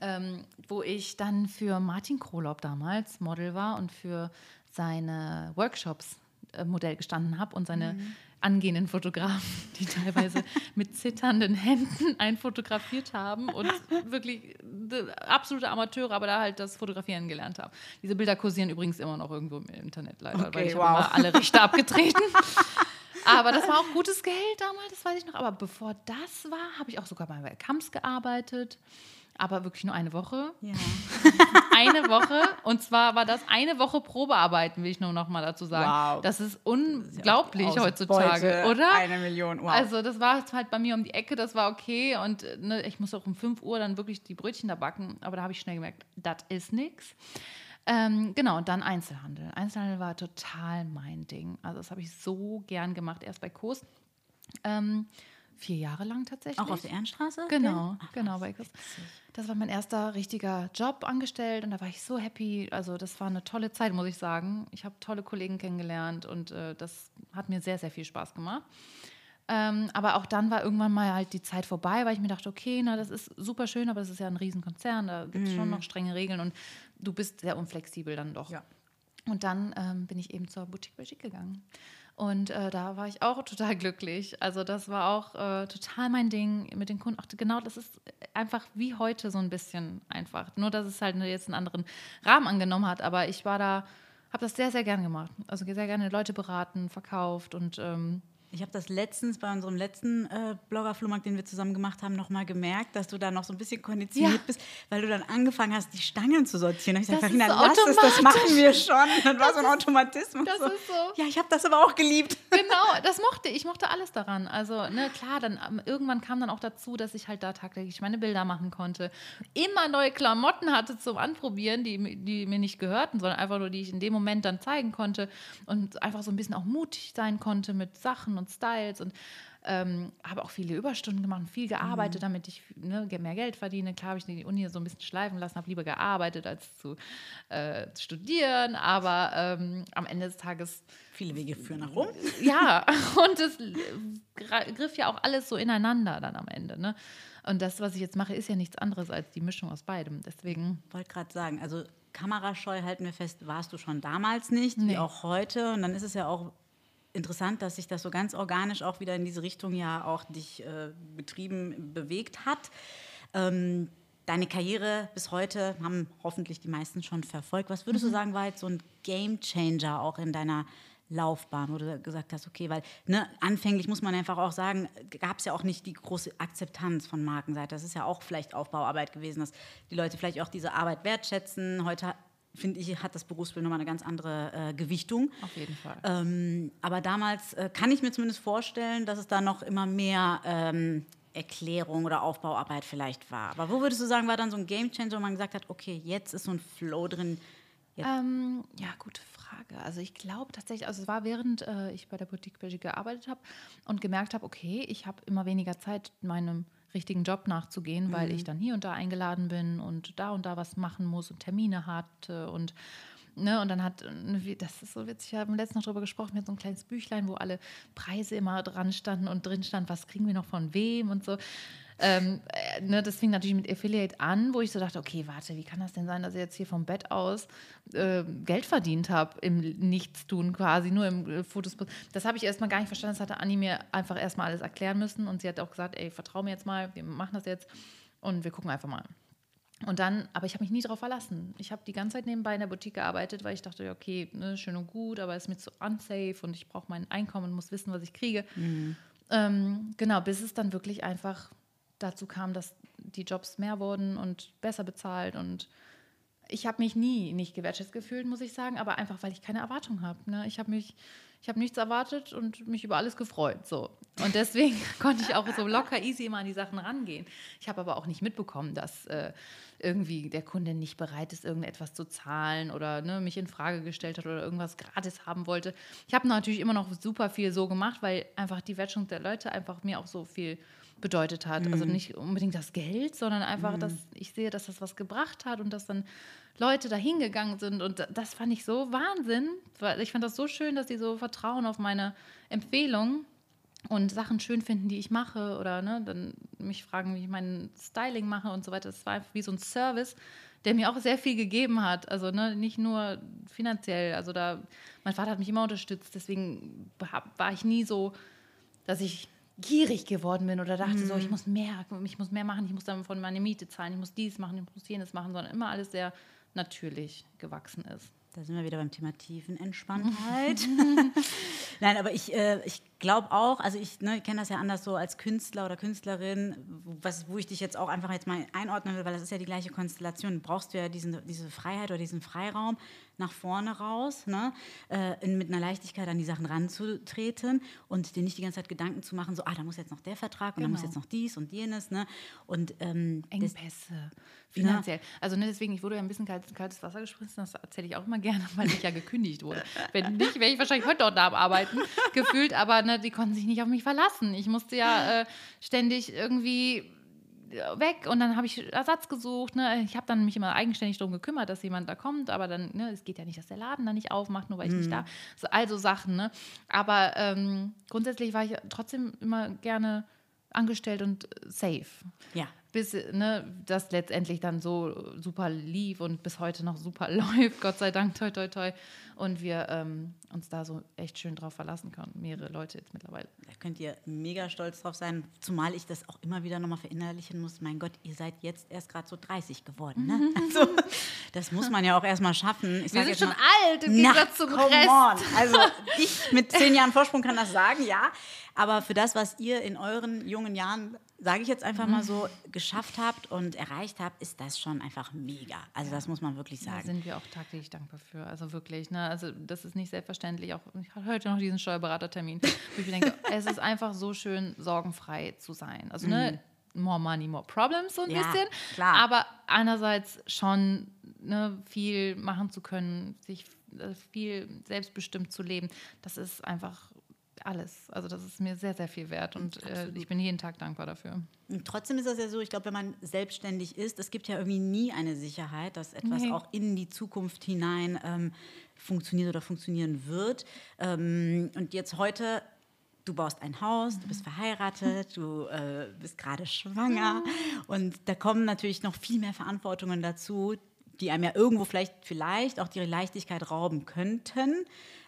ähm, wo ich dann für Martin Krolop damals Model war und für seine Workshops äh, Modell gestanden habe und seine angehenden Fotografen, die teilweise mit zitternden Händen einen fotografiert haben und wirklich äh, absolute Amateure, aber da halt das Fotografieren gelernt haben. Diese Bilder kursieren übrigens immer noch irgendwo im Internet leider, Okay, weil ich wow. immer alle Richter abgetreten. Aber das war auch gutes Geld damals, das weiß ich noch. Aber bevor das war, habe ich auch sogar bei Kamps gearbeitet. Aber wirklich nur eine Woche. Ja. Eine Woche. Und zwar war das eine Woche Probearbeiten, will ich nur noch mal dazu sagen. Wow. Das ist unglaublich heutzutage, Ausbeute, oder? Eine Million, wow. Also das war halt bei mir um die Ecke, das war okay. Und ne, ich musste auch um 5 Uhr dann wirklich die Brötchen da backen. Aber da habe ich schnell gemerkt, das ist nichts. Ähm, genau, und dann Einzelhandel. Einzelhandel war total mein Ding. Also das habe ich so gern gemacht. Erst bei Kost. Ähm, vier Jahre lang tatsächlich. auch auf der Ehrenstraße? Genau, Ach, genau. Bei Chris. Das war mein erster richtiger Job angestellt und da war ich so happy. Also das war eine tolle Zeit, muss ich sagen. Ich habe tolle Kollegen kennengelernt und äh, das hat mir sehr, sehr viel Spaß gemacht. Ähm, aber auch dann war irgendwann mal halt die Zeit vorbei, weil ich mir dachte, okay, na, das ist super schön, aber das ist ja ein Riesenkonzern, da gibt es schon noch strenge Regeln und du bist sehr unflexibel dann doch. Ja. Und dann ähm, bin ich eben zur Boutique Belgique gegangen. Und äh, da war ich auch total glücklich. Also das war auch äh, total mein Ding mit den Kunden. Ach, genau, das ist einfach wie heute so ein bisschen einfach. Nur, dass es halt jetzt einen anderen Rahmen angenommen hat. Aber ich war da, habe das sehr, sehr gern gemacht. Also sehr gerne Leute beraten, verkauft und ähm, Ich habe das letztens bei unserem letzten äh, Blogger-Flohmarkt, den wir zusammen gemacht haben, nochmal gemerkt, dass du da noch so ein bisschen konditioniert Ja. bist, weil du dann angefangen hast, die Stangen zu sortieren. Und ich ist Carina, so lass es, das machen wir schon. Das war so ein Automatismus. das ist so. Ja, ich habe das aber auch geliebt. Genau, das mochte ich, mochte alles daran. Also, ne, klar, dann ähm, irgendwann kam dann auch dazu, dass ich halt da tagtäglich meine Bilder machen konnte. Immer neue Klamotten hatte zum Anprobieren, die, die mir nicht gehörten, sondern einfach nur, die ich in dem Moment dann zeigen konnte und einfach so ein bisschen auch mutig sein konnte mit Sachen und Styles und ähm, habe auch viele Überstunden gemacht und viel gearbeitet, damit ich ne, mehr Geld verdiene. Klar habe ich die Uni so ein bisschen schleifen lassen, habe lieber gearbeitet als zu äh, studieren, aber ähm, am Ende des Tages Viele Wege führen nach Rom. ja, und es griff ja auch alles so ineinander dann am Ende. Ne? Und das, was ich jetzt mache, ist ja nichts anderes als die Mischung aus beidem. Deswegen, wollte gerade sagen, also kamerascheu halten wir fest, warst du schon damals nicht, Nee. wie auch heute. Und dann ist es ja auch interessant, dass sich das so ganz organisch auch wieder in diese Richtung ja auch dich äh, betrieben, bewegt hat. Ähm, deine Karriere bis heute haben hoffentlich die meisten schon verfolgt. Was würdest mhm. du sagen, war jetzt so ein Game Changer auch in deiner Laufbahn, wo du gesagt hast, okay, weil ne, anfänglich muss man einfach auch sagen, gab es ja auch nicht die große Akzeptanz von Markenseite. Das ist ja auch vielleicht Aufbauarbeit gewesen, dass die Leute vielleicht auch diese Arbeit wertschätzen. Heute finde ich, hat das Berufsbild nochmal eine ganz andere äh, Gewichtung. Auf jeden Fall. Ähm, aber damals äh, kann ich mir zumindest vorstellen, dass es da noch immer mehr ähm, Erklärung oder Aufbauarbeit vielleicht war. Aber wo würdest du sagen, war dann so ein Game Changer, wo man gesagt hat, okay, jetzt ist so ein Flow drin? Ähm, ja, gute Frage. Also ich glaube tatsächlich, also es war während äh, ich bei der Boutique Belgique gearbeitet habe und gemerkt habe, okay, ich habe immer weniger Zeit, meinem richtigen Job nachzugehen, mhm. weil ich dann hier und da eingeladen bin und da und da was machen muss und Termine hatte und Ne, und dann hat, das ist so witzig, wir haben letztens noch darüber gesprochen, mit so ein kleines Büchlein, wo alle Preise immer dran standen und drin stand, was kriegen wir noch von wem und so. Ähm, äh, ne, das fing natürlich mit Affiliate an, wo ich so dachte, okay, warte, wie kann das denn sein, dass ich jetzt hier vom Bett aus äh, Geld verdient habe im Nichtstun quasi, nur im äh, Fotos. Das habe ich erstmal gar nicht verstanden. Das hatte Anni mir einfach erstmal alles erklären müssen und sie hat auch gesagt, ey, vertrau mir jetzt mal, wir machen das jetzt und wir gucken einfach mal. Und dann, aber ich habe mich nie darauf verlassen. Ich habe die ganze Zeit nebenbei in der Boutique gearbeitet, weil ich dachte, okay, ne, schön und gut, aber es ist mir zu unsafe und ich brauche mein Einkommen und muss wissen, was ich kriege. Mhm. Ähm, genau, bis es dann wirklich einfach dazu kam, dass die Jobs mehr wurden und besser bezahlt und ich habe mich nie nicht gewertschätzt gefühlt, muss ich sagen, aber einfach, weil ich keine Erwartung habe. Ne? Ich habe mich, ich habe nichts erwartet und mich über alles gefreut. So. Und deswegen konnte ich auch so locker easy immer an die Sachen rangehen. Ich habe aber auch nicht mitbekommen, dass äh, irgendwie der Kunde nicht bereit ist, irgendetwas zu zahlen oder ne, mich in Frage gestellt hat oder irgendwas gratis haben wollte. Ich habe natürlich immer noch super viel so gemacht, weil einfach die Wertschätzung der Leute einfach mir auch so viel bedeutet hat. Also mhm. Also nicht unbedingt das Geld, sondern einfach, mhm. dass ich sehe, dass das was gebracht hat und dass dann Leute da hingegangen sind. Und das fand ich so Wahnsinn. Ich fand das so schön, dass sie so vertrauen auf meine Empfehlung und Sachen schön finden, die ich mache oder ne, dann mich fragen, wie ich mein Styling mache und so weiter. Das war einfach wie so ein Service, der mir auch sehr viel gegeben hat. Also ne, nicht nur finanziell. Also da, mein Vater hat mich immer unterstützt. Deswegen war ich nie so, dass ich gierig geworden bin oder dachte mhm. so, ich mhm. muss mehr, ich muss mehr machen, ich muss dann von meiner Miete zahlen, ich muss dies machen, ich muss jenes machen, sondern immer alles sehr natürlich gewachsen ist. Da sind wir wieder beim Thema Tiefenentspanntheit. Nein, aber ich, äh, ich glaube auch, also ich ne, kenne das ja anders so als Künstler oder Künstlerin, was, wo ich dich jetzt auch einfach jetzt mal einordnen will, weil das ist ja die gleiche Konstellation. Brauchst du ja diesen, diese Freiheit oder diesen Freiraum nach vorne raus, ne, äh, in, mit einer Leichtigkeit an die Sachen ranzutreten und dir nicht die ganze Zeit Gedanken zu machen, so, ah, da muss jetzt noch der Vertrag und genau. da muss genau. jetzt noch dies und jenes. Ne, und, ähm, Engpässe, finanziell. Ne? Also ne, deswegen, ich wurde ja ein bisschen kaltes, kaltes Wasser gespritzt, das erzähle ich auch immer gerne, weil ich ja gekündigt wurde. Wenn nicht, wäre ich wahrscheinlich heute noch da am Arbeiten, gefühlt, aber ne, die konnten sich nicht auf mich verlassen. Ich musste ja äh, ständig irgendwie weg und dann habe ich Ersatz gesucht. Ne? Ich habe dann mich immer eigenständig darum gekümmert, dass jemand da kommt, aber dann, ne, es geht ja nicht, dass der Laden da nicht aufmacht, nur weil ich mhm. nicht da so, Also Sachen, ne? Aber ähm, grundsätzlich war ich trotzdem immer gerne angestellt und safe. Ja bis ne, das letztendlich dann so super lief und bis heute noch super läuft, Gott sei Dank, toi, toi, toi. Und wir ähm, uns da so echt schön drauf verlassen können, mehrere Leute jetzt mittlerweile. Da könnt ihr mega stolz drauf sein, zumal ich das auch immer wieder nochmal verinnerlichen muss. Mein Gott, ihr seid jetzt erst gerade so 30 geworden. Ne? Also, das muss man ja auch erstmal schaffen. Ich wir sind schon mal, alt im Gegensatz zum Rest. On. Also ich mit zehn Jahren Vorsprung kann das sagen, ja. Aber für das, was ihr in euren jungen Jahren sage ich jetzt einfach mal so, geschafft habt und erreicht habt, ist das schon einfach mega. Also das muss man wirklich sagen. Da sind wir auch tagtäglich dankbar für. Also wirklich, ne? Also das ist nicht selbstverständlich. Auch ich hatte heute noch diesen Steuerberatertermin, wo ich mir denke, es ist einfach so schön, sorgenfrei zu sein. Also ne, mhm. more money, more problems so ein ja, bisschen. Klar. Aber einerseits schon ne, viel machen zu können, sich äh, viel selbstbestimmt zu leben, das ist einfach alles. Also das ist mir sehr, sehr viel wert und äh, ich bin jeden Tag dankbar dafür. Und trotzdem ist das ja so, ich glaube, wenn man selbstständig ist, es gibt ja irgendwie nie eine Sicherheit, dass etwas nee. auch in die Zukunft hinein ähm, funktioniert oder funktionieren wird. Ähm, und jetzt heute du baust ein Haus, du bist verheiratet, du äh, bist gerade schwanger und da kommen natürlich noch viel mehr Verantwortungen dazu, die einem ja irgendwo vielleicht, vielleicht auch die Leichtigkeit rauben könnten.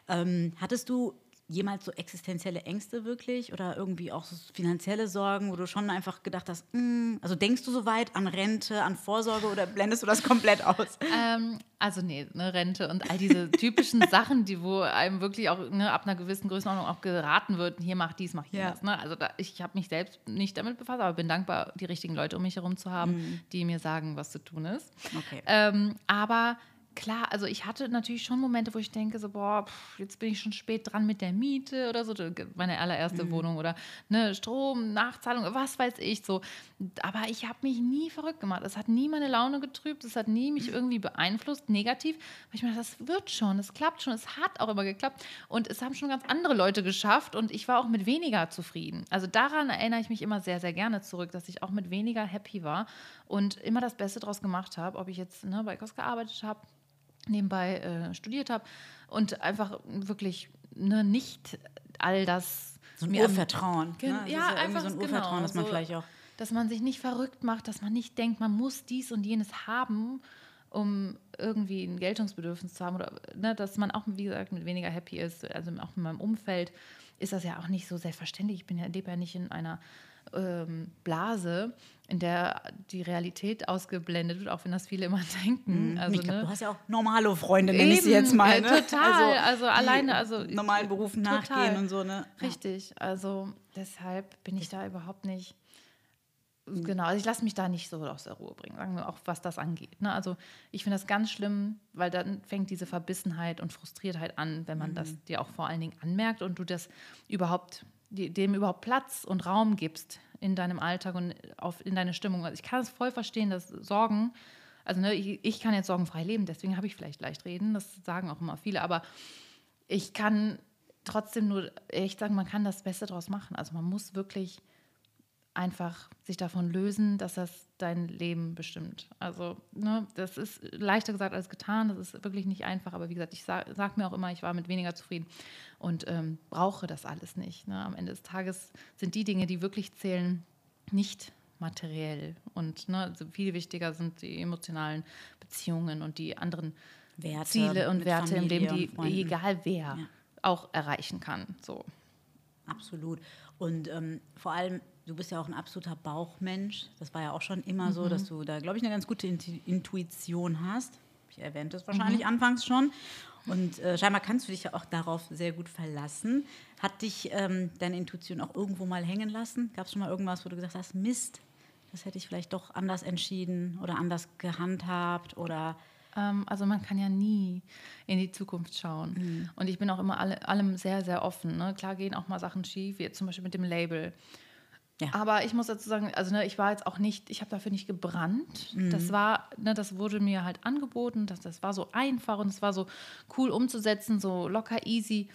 Ähm, hattest du jemals so existenzielle Ängste wirklich oder irgendwie auch so finanzielle Sorgen, wo du schon einfach gedacht hast, mm, also denkst du so weit an Rente, an Vorsorge oder blendest du das komplett aus? Ähm, also nee, eine Rente und all diese typischen Sachen, die wo einem wirklich auch ne, ab einer gewissen Größenordnung auch geraten wird, hier mach dies, mach jenes. Ja. Ne? Also da, ich habe mich selbst nicht damit befasst, aber bin dankbar, die richtigen Leute um mich herum zu haben, mhm. die mir sagen, was zu tun ist. Okay. Ähm, aber klar, also ich hatte natürlich schon Momente, wo ich denke, so, boah, pff, jetzt bin ich schon spät dran mit der Miete oder so, meine allererste mhm. Wohnung oder ne, Strom, Nachzahlung, was weiß ich so. Aber ich habe mich nie verrückt gemacht. Es hat nie meine Laune getrübt, es hat nie mich irgendwie beeinflusst, negativ. Weil ich mir das wird schon, es klappt schon, es hat auch immer geklappt. Und es haben schon ganz andere Leute geschafft und ich war auch mit weniger zufrieden. Also daran erinnere ich mich immer sehr, sehr gerne zurück, dass ich auch mit weniger happy war und immer das Beste draus gemacht habe, ob ich jetzt ne, bei Kos gearbeitet habe nebenbei äh, studiert habe und einfach wirklich ne, nicht all das. So ein Urvertrauen. Ne? Ja, ja einfach so ein Urvertrauen, genau, dass man so, vielleicht auch. Dass man sich nicht verrückt macht, dass man nicht denkt, man muss dies und jenes haben, um irgendwie ein Geltungsbedürfnis zu haben oder ne, dass man auch, wie gesagt, mit weniger happy ist. Also auch in meinem Umfeld ist das ja auch nicht so selbstverständlich. Ich bin ja, lebe ja nicht in einer ähm, Blase, in der die Realität ausgeblendet wird, auch wenn das viele immer denken. Mhm. Also, glaub, ne? Du hast ja auch normale Freunde, nenne ich sie jetzt mal. Ne? Total, also, also alleine, also normalen Berufen nachgehen und so. Ne? Richtig, also deshalb bin ich da überhaupt nicht. Mhm. Genau, also ich lasse mich da nicht so aus der Ruhe bringen, sagen wir auch, was das angeht. Ne? Also ich finde das ganz schlimm, weil dann fängt diese Verbissenheit und Frustriertheit an, wenn man mhm. das dir auch vor allen Dingen anmerkt und du das überhaupt dem überhaupt Platz und Raum gibst in deinem Alltag und auf, in deine Stimmung. Also ich kann es voll verstehen, dass Sorgen, also ne, ich, ich, kann jetzt sorgenfrei leben, deswegen habe ich vielleicht leicht reden, das sagen auch immer viele, aber ich kann trotzdem nur echt sagen, man kann das Beste daraus machen. Also man muss wirklich einfach sich davon lösen, dass das dein Leben bestimmt. Also, ne, das ist leichter gesagt als getan, das ist wirklich nicht einfach, aber wie gesagt, ich sage sag mir auch immer, ich war mit weniger zufrieden und ähm, brauche das alles nicht. Ne? Am Ende des Tages sind die Dinge, die wirklich zählen, nicht materiell und ne, also viel wichtiger sind die emotionalen Beziehungen und die anderen Werte, Ziele und Werte Familie im Leben, die egal wer ja. auch erreichen kann. So. Absolut. Und ähm, vor allem du bist ja auch ein absoluter Bauchmensch. Das war ja auch schon immer mhm. so, dass du da, glaube ich, eine ganz gute Intuition hast. Ich erwähnte es wahrscheinlich mhm. anfangs schon. Und äh, scheinbar kannst du dich ja auch darauf sehr gut verlassen. Hat dich ähm, deine Intuition auch irgendwo mal hängen lassen? Gab es schon mal irgendwas, wo du gesagt hast, Mist, das hätte ich vielleicht doch anders entschieden oder anders gehandhabt oder ähm, also man kann ja nie in die Zukunft schauen. Mhm. Und ich bin auch immer alle, allem sehr, sehr offen. Ne? Klar gehen auch mal Sachen schief, wie zum Beispiel mit dem Label. Ja. Aber ich muss dazu sagen, also ne, ich war jetzt auch nicht, ich habe dafür nicht gebrannt. Mhm. Das war, ne, das wurde mir halt angeboten, das, das war so einfach und es war so cool umzusetzen, so locker easy.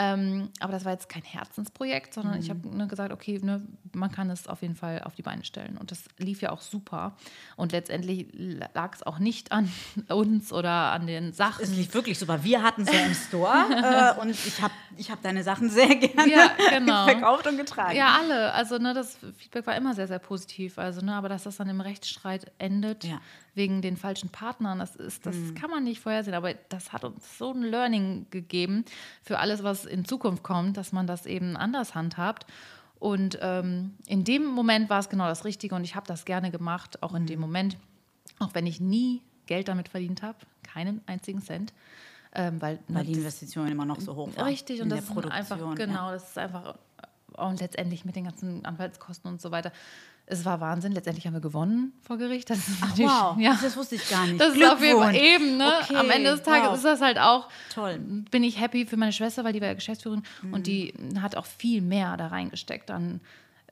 Ähm, aber das war jetzt kein Herzensprojekt, sondern mhm. ich habe ne, gesagt, okay, ne, man kann es auf jeden Fall auf die Beine stellen. Und das lief ja auch super. Und letztendlich lag es auch nicht an uns oder an den Sachen. Es lief wirklich super. Wir hatten es ja im Store äh, und ich habe ich hab deine Sachen sehr gerne ja, genau. verkauft und getragen. Ja, alle. Also ne, das Feedback war immer sehr, sehr positiv. Also, ne, aber dass das dann im Rechtsstreit endet, ja wegen den falschen Partnern. Das, ist, das mhm. kann man nicht vorhersehen, aber das hat uns so ein Learning gegeben für alles, was in Zukunft kommt, dass man das eben anders handhabt. Und ähm, in dem Moment war es genau das Richtige und ich habe das gerne gemacht, auch in dem mhm. Moment, auch wenn ich nie Geld damit verdient habe, keinen einzigen Cent. Ähm, weil, weil die Investitionen immer noch so hoch waren. Richtig, und das ist einfach, genau, ja. das ist einfach, und letztendlich mit den ganzen Anwaltskosten und so weiter, es war Wahnsinn. Letztendlich haben wir gewonnen vor Gericht. Das ist Ach, wow, ja. das wusste ich gar nicht. Das ist auf jeden Fall eben. Ne? Okay, Am Ende des Tages wow. ist das halt auch. Toll. Bin ich happy für meine Schwester, weil die war ja Geschäftsführerin mhm. und die hat auch viel mehr da reingesteckt an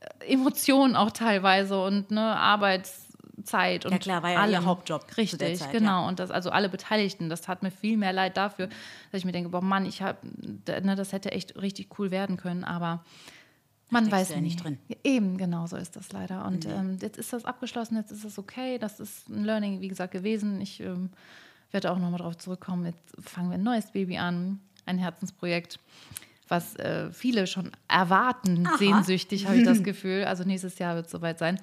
äh, Emotionen auch teilweise und ne, Arbeitszeit und ja klar, war ja allem. ihr Hauptjob. Richtig, Zeit, genau. Ja. Und das, also alle Beteiligten, das hat mir viel mehr leid dafür, dass ich mir denke, boah Mann, ich habe, ne, das hätte echt richtig cool werden können, aber man weiß ja nicht drin. Eben, genau so ist das leider. Und mhm. ähm, jetzt ist das abgeschlossen, jetzt ist es okay. Das ist ein Learning, wie gesagt, gewesen. Ich ähm, werde auch nochmal darauf zurückkommen. Jetzt fangen wir ein neues Baby an, ein Herzensprojekt, was äh, viele schon erwarten, Aha. sehnsüchtig, habe ich das Gefühl. Also nächstes Jahr wird es soweit sein.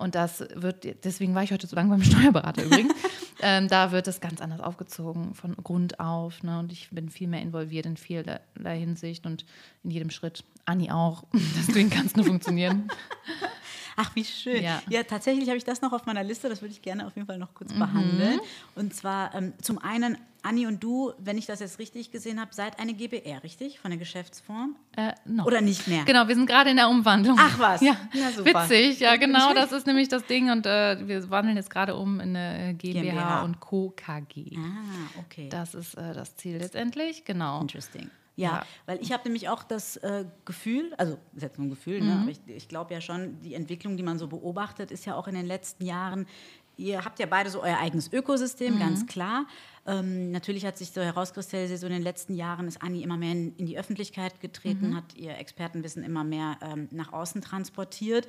Und das wird, deswegen war ich heute so lange beim Steuerberater übrigens. ähm, da wird das ganz anders aufgezogen, von Grund auf. Ne? Und ich bin viel mehr involviert in vieler Hinsicht und in jedem Schritt. Anni auch. Deswegen kann es nur funktionieren. Ach, wie schön. Ja, ja tatsächlich habe ich das noch auf meiner Liste. Das würde ich gerne auf jeden Fall noch kurz mhm. behandeln. Und zwar ähm, zum einen, Anni und du, wenn ich das jetzt richtig gesehen habe, seid eine GBR, richtig? Von der Geschäftsform? Äh, no. Oder nicht mehr? Genau, wir sind gerade in der Umwandlung. Ach was. Ja, ja super. Witzig, ja genau, das ist nämlich das Ding. Und äh, wir wandeln jetzt gerade um in eine GmbH, GmbH. und Co. KG. Ah, okay. Das ist äh, das Ziel letztendlich, genau. Interesting. Ja, ja, weil ich habe nämlich auch das äh, Gefühl, also das ist jetzt nur ein Gefühl, ne, mhm. ne, aber ich, ich glaube ja schon, die Entwicklung, die man so beobachtet, ist ja auch in den letzten Jahren, ihr habt ja beide so euer eigenes Ökosystem, mhm. ganz klar. Ähm, natürlich hat sich so herauskristallisiert, so in den letzten Jahren ist Anni immer mehr in, in die Öffentlichkeit getreten, mhm. hat ihr Expertenwissen immer mehr ähm, nach außen transportiert.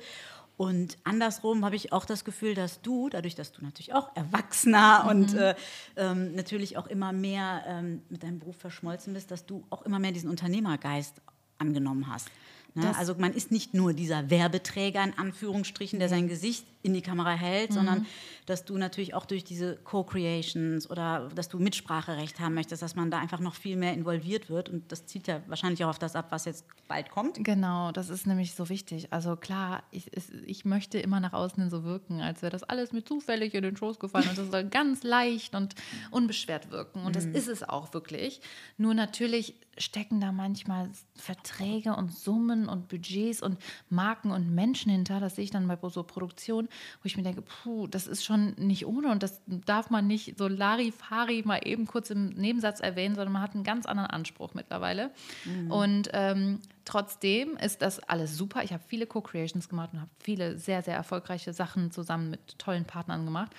Und andersrum habe ich auch das Gefühl, dass du, dadurch, dass du natürlich auch erwachsener mhm. und äh, ähm, natürlich auch immer mehr ähm, mit deinem Beruf verschmolzen bist, dass du auch immer mehr diesen Unternehmergeist angenommen hast. Ne? Also man ist nicht nur dieser Werbeträger in Anführungsstrichen, der sein Gesicht in die Kamera hält, mhm. sondern dass du natürlich auch durch diese Co-Creations oder dass du Mitspracherecht haben möchtest, dass man da einfach noch viel mehr involviert wird. Und das zieht ja wahrscheinlich auch auf das ab, was jetzt bald kommt. Genau, das ist nämlich so wichtig. Also klar, ich, ich möchte immer nach außen so wirken, als wäre das alles mir zufällig in den Schoß gefallen und das soll ganz leicht und unbeschwert wirken. Und das mhm. ist es auch wirklich. Nur natürlich stecken da manchmal Verträge und Summen und Budgets und Marken und Menschen hinter. Das sehe ich dann bei so Produktionen wo ich mir denke, puh, das ist schon nicht ohne und das darf man nicht so Larifari mal eben kurz im Nebensatz erwähnen, sondern man hat einen ganz anderen Anspruch mittlerweile. Mhm. Und ähm, trotzdem ist das alles super. Ich habe viele Co-Creations gemacht und habe viele sehr, sehr erfolgreiche Sachen zusammen mit tollen Partnern gemacht,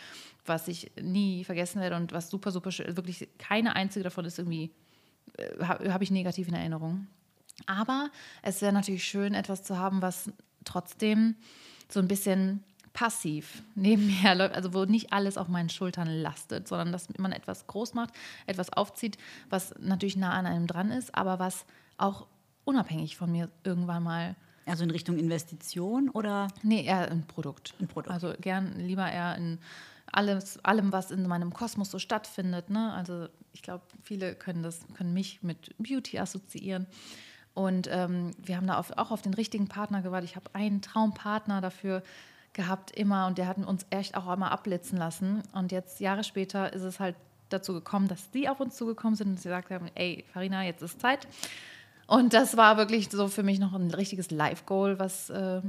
was ich nie vergessen werde und was super, super schön, wirklich keine einzige davon ist irgendwie, äh, habe hab ich negativ in Erinnerung. Aber es wäre natürlich schön, etwas zu haben, was trotzdem so ein bisschen passiv nebenher läuft, also wo nicht alles auf meinen Schultern lastet, sondern dass man etwas groß macht, etwas aufzieht, was natürlich nah an einem dran ist, aber was auch unabhängig von mir irgendwann mal. Also in Richtung Investition oder? Nee, eher ein Produkt. Ein Produkt. Also gern lieber eher in alles, allem, was in meinem Kosmos so stattfindet. Ne? Also ich glaube, viele können das, können mich mit Beauty assoziieren. Und ähm, wir haben da auf, auch auf den richtigen Partner gewartet. Ich habe einen Traumpartner dafür gehabt, immer. Und der hat uns echt auch einmal abblitzen lassen. Und jetzt, Jahre später, ist es halt dazu gekommen, dass die auf uns zugekommen sind und sie gesagt haben, ey, Farina, jetzt ist Zeit. Und das war wirklich so für mich noch ein richtiges Live-Goal, was äh,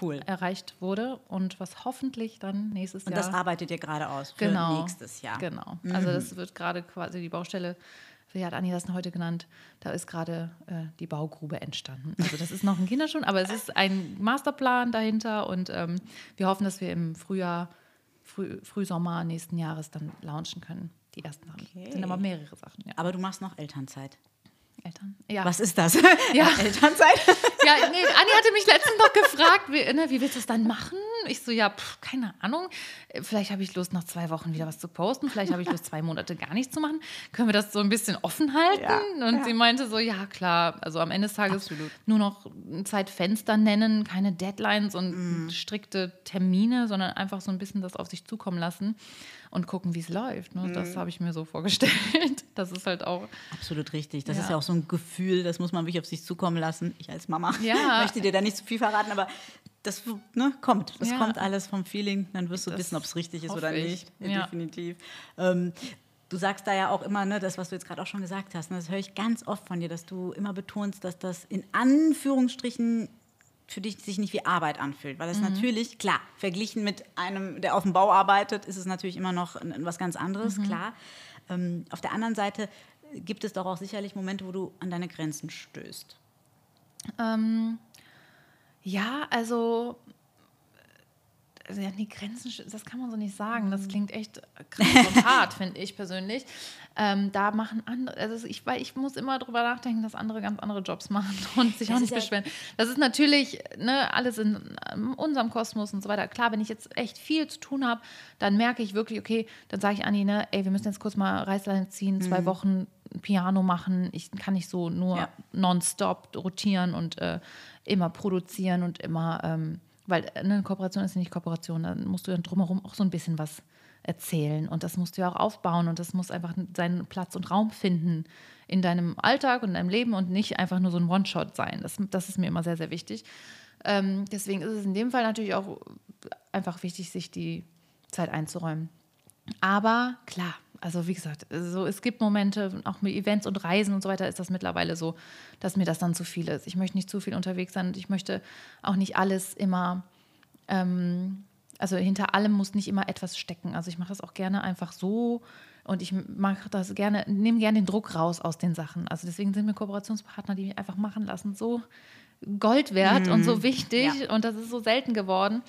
cool. erreicht wurde und was hoffentlich dann nächstes und Jahr. Und das arbeitet ihr gerade aus für genau, nächstes Jahr. Genau. Mhm. Also das wird gerade quasi die Baustelle wie hat Anni das heute genannt, da ist gerade äh, die Baugrube entstanden. Also das ist noch ein Kinderschuh, aber es ist ein Masterplan dahinter und ähm, wir hoffen, dass wir im Frühjahr, Früh, Frühsommer nächsten Jahres dann launchen können. Die ersten Sachen. Okay. sind aber mehrere Sachen. Ja. Aber du machst noch Elternzeit. Eltern. Ja. Was ist das? Ja. Elternzeit? Ja, nee, Anni hatte mich letztens noch gefragt, wie, ne, wie willst du es dann machen? Ich so, ja, pff, keine Ahnung. Vielleicht habe ich Lust, nach zwei Wochen wieder was zu posten. Vielleicht habe ich Lust, zwei Monate gar nichts zu machen. Können wir das so ein bisschen offen halten? Ja, und ja. sie meinte so, ja, klar. Also am Ende des Tages Absolut. nur noch ein Zeitfenster nennen, keine Deadlines und mm. strikte Termine, sondern einfach so ein bisschen das auf sich zukommen lassen und gucken, wie es läuft. Ne? Das mhm. habe ich mir so vorgestellt. Das ist halt auch. Absolut richtig. Das ja. ist ja auch so ein Gefühl, das muss man wirklich auf sich zukommen lassen. Ich als Mama ja. möchte dir da nicht zu viel verraten, aber das ne, kommt. Das ja. kommt alles vom Feeling. Dann wirst du das wissen, ob es richtig ist oder nicht. Ja. Definitiv. Ähm, du sagst da ja auch immer, ne, das, was du jetzt gerade auch schon gesagt hast, ne, das höre ich ganz oft von dir, dass du immer betonst, dass das in Anführungsstrichen für dich sich nicht wie Arbeit anfühlt. Weil es mhm. natürlich, klar, verglichen mit einem, der auf dem Bau arbeitet, ist es natürlich immer noch was ganz anderes, mhm. klar. Ähm, auf der anderen Seite gibt es doch auch sicherlich Momente, wo du an deine Grenzen stößt. Ähm, ja, also also ja, die Grenzen, das kann man so nicht sagen. Das mhm. klingt echt krass und hart, finde ich persönlich. Ähm, da machen andere, also ich, weil ich muss immer darüber nachdenken, dass andere ganz andere Jobs machen und sich das auch nicht beschweren. Das ist natürlich ne, alles in unserem Kosmos und so weiter. Klar, wenn ich jetzt echt viel zu tun habe, dann merke ich wirklich, okay, dann sage ich Anni, ne, ey, wir müssen jetzt kurz mal Reißleine ziehen, zwei mhm. Wochen Piano machen. Ich kann nicht so nur ja. nonstop rotieren und äh, immer produzieren und immer ähm, weil äh, eine Kooperation ist nicht Kooperation, dann musst du dann drumherum auch so ein bisschen was erzählen und das musst du ja auch aufbauen und das muss einfach seinen Platz und Raum finden in deinem Alltag und in deinem Leben und nicht einfach nur so ein One-Shot sein. Das, das ist mir immer sehr, sehr wichtig. Ähm, deswegen ist es in dem Fall natürlich auch einfach wichtig, sich die Zeit einzuräumen. Aber klar, also wie gesagt, so, es gibt Momente, auch mit Events und Reisen und so weiter ist das mittlerweile so, dass mir das dann zu viel ist. Ich möchte nicht zu viel unterwegs sein und ich möchte auch nicht alles immer, ähm, also hinter allem muss nicht immer etwas stecken. Also ich mache das auch gerne einfach so und ich mache das gerne, nehme gerne den Druck raus aus den Sachen. Also deswegen sind mir Kooperationspartner, die mich einfach machen lassen, so Gold wert mhm. und so mhm. wichtig ja. und das ist so selten geworden.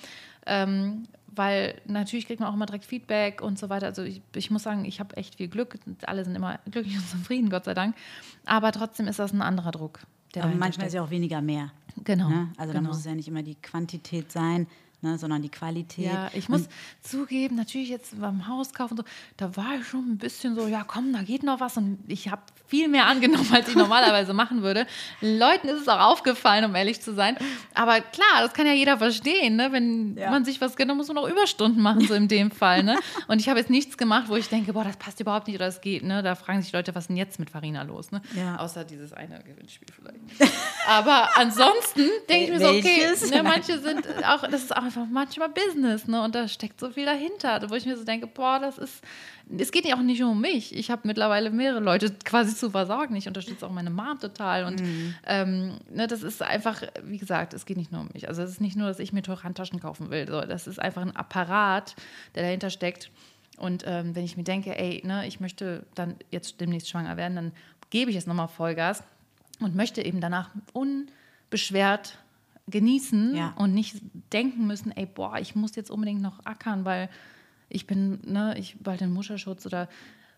Ähm, weil natürlich kriegt man auch immer direkt Feedback und so weiter. Also ich, ich muss sagen, ich habe echt viel Glück. Alle sind immer glücklich und zufrieden, Gott sei Dank. Aber trotzdem ist das ein anderer Druck. Aber manchmal steckt. ist ja auch weniger mehr. Genau. Ne? Also genau. da muss es ja nicht immer die Quantität sein, ne, sondern die Qualität. Ja, ich muss und zugeben, natürlich jetzt beim Hauskauf und so, da war ich schon ein bisschen so, ja komm, da geht noch was und ich habe viel mehr angenommen, als ich normalerweise machen würde. Leuten ist es auch aufgefallen, um ehrlich zu sein. Aber klar, das kann ja jeder verstehen, ne? wenn ja. man sich was gönnt, dann muss man auch Überstunden machen, so in dem Fall. Ne? Und ich habe jetzt nichts gemacht, wo ich denke, boah, das passt überhaupt nicht oder das geht. Ne? Da fragen sich Leute, was ist denn jetzt mit Farina los? Ne? Ja. Außer dieses eine Gewinnspiel vielleicht. Aber ansonsten denke ich mir so, okay, ne, manche sind auch, das ist auch einfach manchmal Business, ne? Und da steckt so viel dahinter, wo ich mir so denke, boah, das ist, es geht ja auch nicht um mich. Ich habe mittlerweile mehrere Leute quasi zu versorgen. Ich unterstütze auch meine Mom total. Und mhm. ähm, ne, das ist einfach, wie gesagt, es geht nicht nur um mich. Also es ist nicht nur, dass ich mir teure Handtaschen kaufen will. So, das ist einfach ein Apparat, der dahinter steckt. Und ähm, wenn ich mir denke, ey, ne, ich möchte dann jetzt demnächst schwanger werden, dann gebe ich jetzt nochmal Vollgas und möchte eben danach unbeschwert genießen ja. und nicht denken müssen, ey, boah, ich muss jetzt unbedingt noch ackern, weil ich bin, ne, ich bald den Mutterschutz oder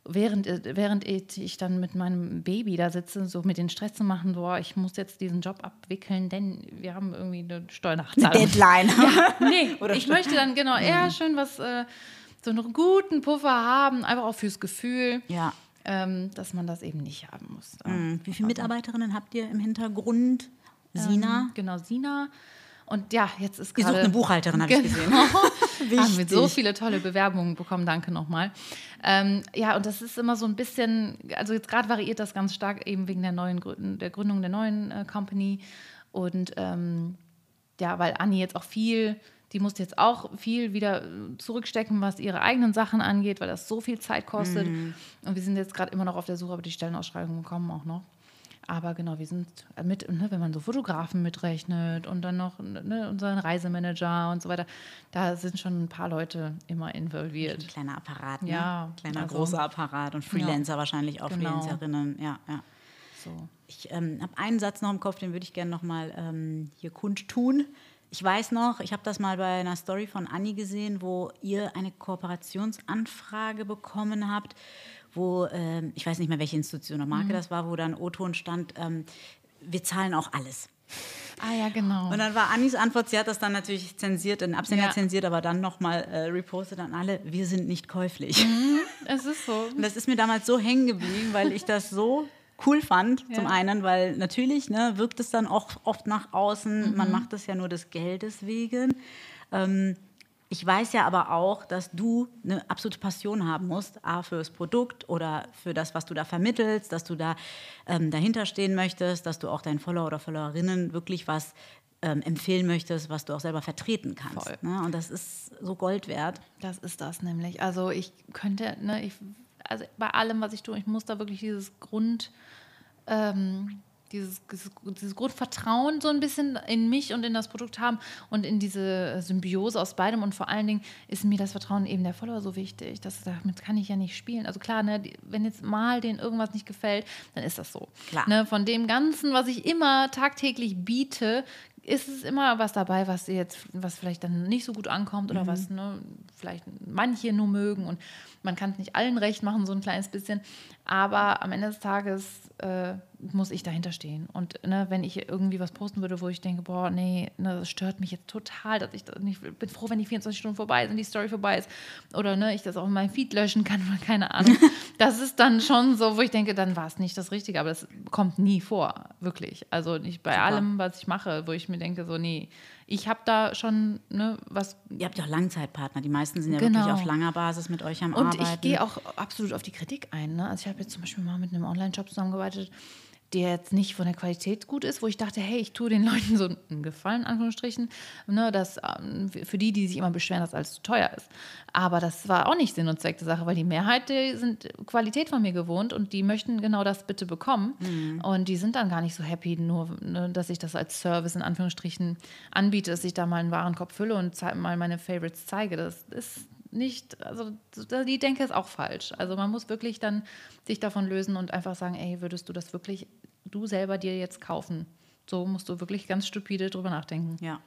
während, während ich dann mit meinem Baby da sitze, so mit den Stress zu machen, boah, ich muss jetzt diesen Job abwickeln, denn wir haben irgendwie eine Steuernachzahlung. Deadline. Ja, nee, Oder ich möchte dann genau eher schön was, äh, so einen guten Puffer haben, einfach auch fürs Gefühl. Ja. Ähm, dass man das eben nicht haben muss. Mhm. Wie viele Mitarbeiterinnen habt ihr im Hintergrund? Sina. Ähm, genau, Sina. Und ja, jetzt ist gerade. Ihr sucht eine Buchhalterin, habe genau. ich gesehen. haben wir so viele tolle Bewerbungen bekommen, danke nochmal. Ähm, ja, und das ist immer so ein bisschen, also jetzt gerade variiert das ganz stark eben wegen der neuen der Gründung der neuen äh, Company. Und ähm, ja, weil Anni jetzt auch viel, die musste jetzt auch viel wieder zurückstecken, was ihre eigenen Sachen angeht, weil das so viel Zeit kostet. Mhm. Und wir sind jetzt gerade immer noch auf der Suche, aber die Stellenausschreibungen kommen auch noch. Aber genau, wir sind mit, ne, wenn man so Fotografen mitrechnet und dann noch ne, unseren Reisemanager und so weiter, da sind schon ein paar Leute immer involviert. Ein kleiner Apparat, ne? Ja. Kleiner also, großer Apparat und Freelancer ja, wahrscheinlich auch, genau. Freelancerinnen, ja, ja. So. Ich ähm, habe einen Satz noch im Kopf, den würde ich gerne nochmal ähm, hier kundtun. Ich weiß noch, ich habe das mal bei einer Story von Anni gesehen, wo ihr eine Kooperationsanfrage bekommen habt wo, ähm, ich weiß nicht mehr, welche Institution oder Marke mhm. das war, wo dann O-Ton stand, ähm, wir zahlen auch alles. Ah ja, genau. Und dann war Annis Antwort, sie hat das dann natürlich zensiert, den Absender ja. zensiert, aber dann nochmal äh, repostet an alle, wir sind nicht käuflich. Mhm, es ist so. Und das ist mir damals so hängen geblieben, weil ich das so cool fand, ja. zum einen, weil natürlich ne, wirkt es dann auch oft nach außen, mhm. man macht das ja nur des Geldes wegen. Ähm, ich weiß ja aber auch, dass du eine absolute Passion haben musst, A, für das Produkt oder für das, was du da vermittelst, dass du da ähm, dahinter stehen möchtest, dass du auch deinen Follower oder Followerinnen wirklich was ähm, empfehlen möchtest, was du auch selber vertreten kannst. Ne? Und das ist so Gold wert. Das ist das nämlich. Also ich könnte, ne, ich, also bei allem, was ich tue, ich muss da wirklich dieses Grund... Ähm, dieses, dieses, dieses Grundvertrauen so ein bisschen in mich und in das Produkt haben und in diese Symbiose aus beidem. Und vor allen Dingen ist mir das Vertrauen eben der Follower so wichtig. Das, damit kann ich ja nicht spielen. Also klar, ne, wenn jetzt mal denen irgendwas nicht gefällt, dann ist das so. Klar. Ne, von dem Ganzen, was ich immer tagtäglich biete, ist es immer was dabei, was jetzt, was vielleicht dann nicht so gut ankommt oder mhm. was ne, vielleicht manche nur mögen und man kann es nicht allen recht machen, so ein kleines bisschen. Aber am Ende des Tages äh, muss ich dahinter stehen. Und ne, wenn ich irgendwie was posten würde, wo ich denke, boah, nee, ne, das stört mich jetzt total, dass ich das nicht, bin froh, wenn die 24 Stunden vorbei sind, die Story vorbei ist. Oder ne, ich das auch in meinem Feed löschen kann oder keine Ahnung. das ist dann schon so, wo ich denke, dann war es nicht das Richtige. Aber das kommt nie vor, wirklich. Also nicht bei Super. allem, was ich mache, wo ich mir denke, so, nee, ich habe da schon ne, was. Ihr habt ja auch Langzeitpartner. Die meisten sind ja Genau. wirklich auf langer Basis mit euch am Und Arbeiten. ich gehe auch absolut auf die Kritik ein. Ne? Also ich habe jetzt zum Beispiel mal mit einem Online-Shop zusammengearbeitet, der jetzt nicht von der Qualität gut ist, wo ich dachte, hey, ich tue den Leuten so einen Gefallen, in Anführungsstrichen, ne, dass, ähm, für die, die sich immer beschweren, dass alles zu teuer ist. Aber das war auch nicht Sinn und Zweck der Sache, weil die Mehrheit, die sind Qualität von mir gewohnt und die möchten genau das bitte bekommen. Und die sind dann gar nicht so happy, nur, ne, dass ich das als Service in Anführungsstrichen anbiete, dass ich da mal einen Warenkorb fülle und mal meine Favorites zeige. Das ist nicht, also die Denke ist auch falsch. Also man muss wirklich dann sich davon lösen und einfach sagen, ey, würdest du das wirklich du selber dir jetzt kaufen? So musst du wirklich ganz stupide drüber nachdenken. Ja.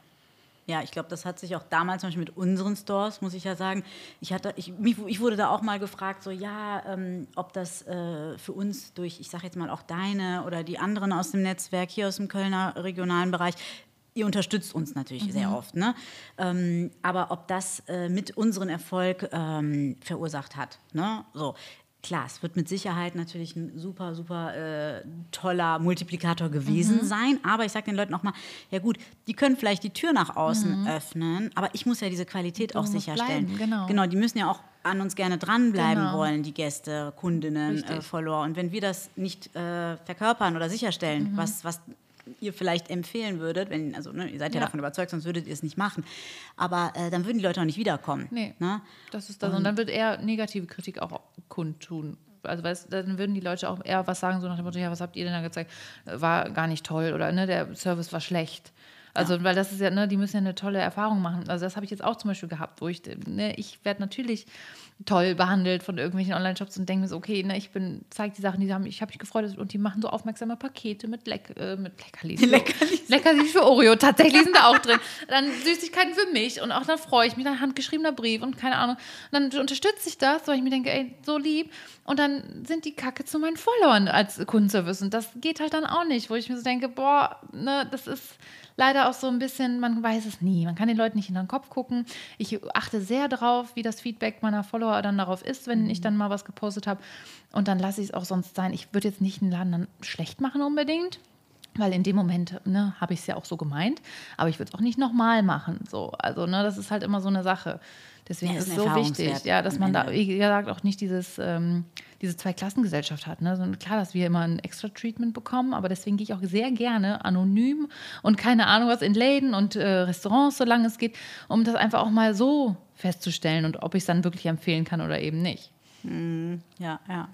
Ja, ich glaube, das hat sich auch damals zum Beispiel mit unseren Stores, muss ich ja sagen, ich, hatte, ich, mich, ich wurde da auch mal gefragt, so ja, ähm, ob das äh, für uns durch, ich sage jetzt mal auch deine oder die anderen aus dem Netzwerk hier aus dem Kölner regionalen Bereich, ihr unterstützt uns natürlich sehr oft, ne? Ähm, aber ob das äh, mit unseren Erfolg ähm, verursacht hat, ne? So. Klar, es wird mit Sicherheit natürlich ein super, super äh, toller Multiplikator gewesen sein. Aber ich sage den Leuten auch mal, ja gut, die können vielleicht die Tür nach außen öffnen, aber ich muss ja diese Qualität auch sicherstellen. bleiben, genau. genau, die müssen ja auch an uns gerne dranbleiben Genau. wollen, die Gäste, Kundinnen, äh, Follower. Und wenn wir das nicht äh, verkörpern oder sicherstellen, Mhm. was, was ihr vielleicht empfehlen würdet, wenn, also ne, ihr seid ja, Ja. davon überzeugt, sonst würdet ihr es nicht machen. Aber äh, dann würden die Leute auch nicht wiederkommen. Nee. Ne? Das ist das. Und dann wird eher negative Kritik auch kundtun. Also weißt, dann würden die Leute auch eher was sagen, so nach dem Motto, ja, was habt ihr denn da gezeigt? War gar nicht toll oder ne, der Service war schlecht. Also, weil das ist ja, ne, die müssen ja eine tolle Erfahrung machen. Also, das habe ich jetzt auch zum Beispiel gehabt, wo ich, ne, ich werde natürlich toll behandelt von irgendwelchen Online-Shops und denke mir so, okay, ne, ich bin, zeig die Sachen, die haben, ich habe mich gefreut und die machen so aufmerksame Pakete mit, Leck, äh, mit Leckerlis. Leckerlis. Leckerlis für Oreo, tatsächlich sind da auch drin. Dann Süßigkeiten für mich und auch dann freue ich mich, dann handgeschriebener Brief und keine Ahnung. Und dann unterstütze ich das, weil ich mir denke, ey, so lieb. Und dann sind die Kacke zu meinen Followern als Kundenservice. Und das geht halt dann auch nicht, wo ich mir so denke, boah, ne, das ist leider auch so ein bisschen, man weiß es nie. Man kann den Leuten nicht in den Kopf gucken. Ich achte sehr darauf, wie das Feedback meiner Follower dann darauf ist, wenn ich dann mal was gepostet habe. Und dann lasse ich es auch sonst sein. Ich würde jetzt nicht einen Laden dann schlecht machen unbedingt. Weil in dem Moment ne, habe ich es ja auch so gemeint, aber ich würde es auch nicht nochmal machen. So. Also, ne, das ist halt immer so eine Sache. Deswegen Ja, ist es so wichtig, ja, dass man da, Ende. wie gesagt, auch nicht dieses, ähm, diese Zweiklassengesellschaft hat. Ne? So, klar, dass wir immer ein extra Treatment bekommen, aber deswegen gehe ich auch sehr gerne anonym und keine Ahnung was in Läden und äh, Restaurants, solange es geht, um das einfach auch mal so festzustellen und ob ich es dann wirklich empfehlen kann oder eben nicht. Ja, ja.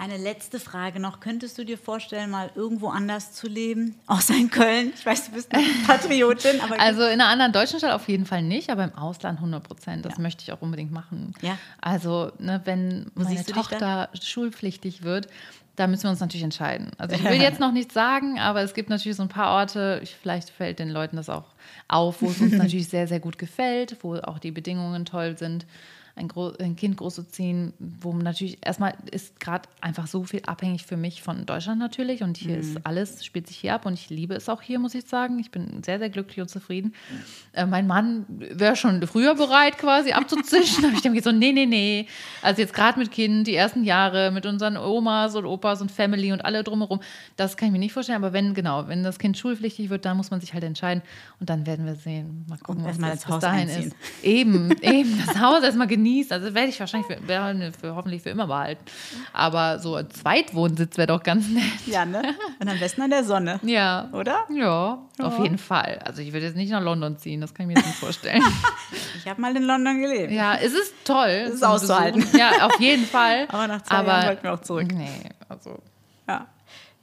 Eine letzte Frage noch. Könntest du dir vorstellen, mal irgendwo anders zu leben? Außer in Köln? Ich weiß, du bist eine Patriotin, aber Also in einer anderen deutschen Stadt auf jeden Fall nicht, aber im Ausland 100 Prozent. Das möchte ich auch unbedingt machen. Ja. Also, ne, wenn meine du dich Tochter schulpflichtig wird, da müssen wir uns natürlich entscheiden. Also ich will jetzt noch nichts sagen, aber es gibt natürlich so ein paar Orte, ich, vielleicht fällt den Leuten das auch auf, wo es uns natürlich sehr, sehr gut gefällt, wo auch die Bedingungen toll sind. Ein, Gro ein Kind großzuziehen, wo man natürlich erstmal ist gerade einfach so viel abhängig für mich von Deutschland natürlich und hier ist alles, spielt sich hier ab und ich liebe es auch hier, muss ich sagen. Ich bin sehr, sehr glücklich und zufrieden. Äh, mein Mann wäre schon früher bereit, quasi abzuzischen, aber ich denke so, nee, nee, nee. Also jetzt gerade mit Kind, die ersten Jahre, mit unseren Omas und Opas und Family und alle drumherum, das kann ich mir nicht vorstellen, aber wenn, genau, wenn das Kind schulpflichtig wird, dann muss man sich halt entscheiden und dann werden wir sehen. Mal gucken, Und was das bis Haus dahin einziehen. ist. Eben, eben, das Haus erstmal genießen. Also werde ich wahrscheinlich für, für, hoffentlich für immer behalten. Aber so ein Zweitwohnsitz wäre doch ganz nett. ja, ne? Und am besten an der Sonne, Ja. oder? Ja, auf jeden Fall. Also ich würde jetzt nicht nach London ziehen, das kann ich mir jetzt nicht vorstellen. Ich habe mal in London gelebt. ja, es ist toll. Es ist auszuhalten. Ja, auf jeden Fall. Aber nach zwei Aber, Jahren wollten wir auch zurück. Nee, also. Ja,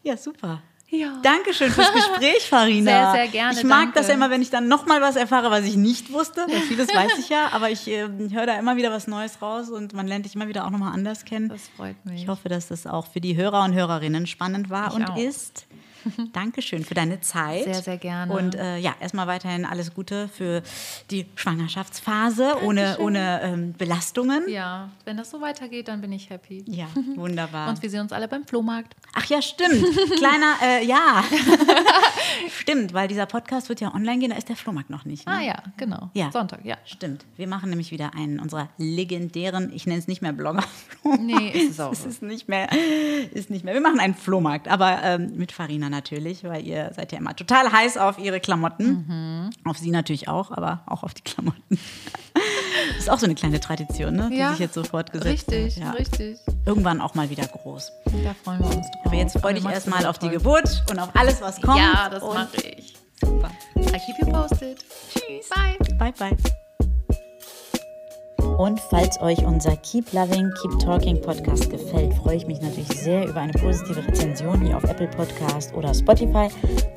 ja super. Ja. Dankeschön fürs Gespräch, Farina. Sehr, sehr gerne, Ich mag danke. das ja immer, wenn ich dann nochmal was erfahre, was ich nicht wusste. Weil vieles weiß ich ja, aber ich äh, höre da immer wieder was Neues raus und man lernt dich immer wieder auch nochmal anders kennen. Das freut mich. Ich hoffe, dass das auch für die Hörer und Hörerinnen spannend war Ich und auch. ist. Dankeschön für deine Zeit. Sehr, sehr gerne. Und äh, ja, erstmal weiterhin alles Gute für die Schwangerschaftsphase ohne, ohne ähm, Belastungen. Ja, wenn das so weitergeht, dann bin ich happy. Ja, wunderbar. Und wir sehen uns alle beim Flohmarkt. Ach ja, stimmt. Kleiner, äh, ja. stimmt, weil dieser Podcast wird ja online gehen, da ist der Flohmarkt noch nicht. Ne? Ah ja, genau. Ja. Sonntag, ja. Stimmt. Wir machen nämlich wieder einen unserer legendären, ich nenne es nicht mehr Blogger. Nee, ist es auch. Es ist nicht mehr, ist nicht mehr. Wir machen einen Flohmarkt, aber ähm, mit Farina natürlich, weil ihr seid ja immer total heiß auf ihre Klamotten. Auf sie natürlich auch, aber auch auf die Klamotten. Ist auch so eine kleine Tradition, ne? die Ja, sich jetzt so fortgesetzt Richtig, hat. Ja. richtig. Irgendwann auch mal wieder groß. Da freuen wir uns drauf. Aber jetzt freu dich erstmal auf die. Geburt und auf alles, was kommt. Ja, das mache ich. Super. I keep you posted. Tschüss. Bye. Bye, bye. Und falls euch unser Keep Loving, Keep Talking Podcast gefällt, freue ich mich natürlich sehr über eine positive Rezension hier auf Apple Podcast oder Spotify.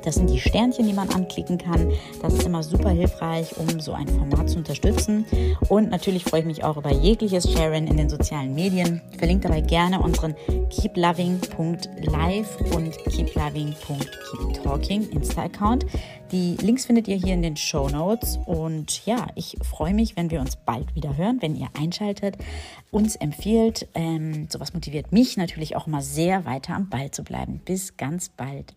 Das sind die Sternchen, die man anklicken kann. Das ist immer super hilfreich, um so ein Format zu unterstützen. Und natürlich freue ich mich auch über jegliches Sharen in den sozialen Medien. Verlinkt dabei gerne unseren keeploving.live und keeploving.keeptalking Insta-Account. Die Links findet ihr hier in den Show Notes. Und ja, ich freue mich, wenn wir uns bald wieder hören, wenn ihr einschaltet, uns empfiehlt. Ähm, sowas motiviert mich natürlich auch mal sehr, weiter am Ball zu bleiben. Bis ganz bald.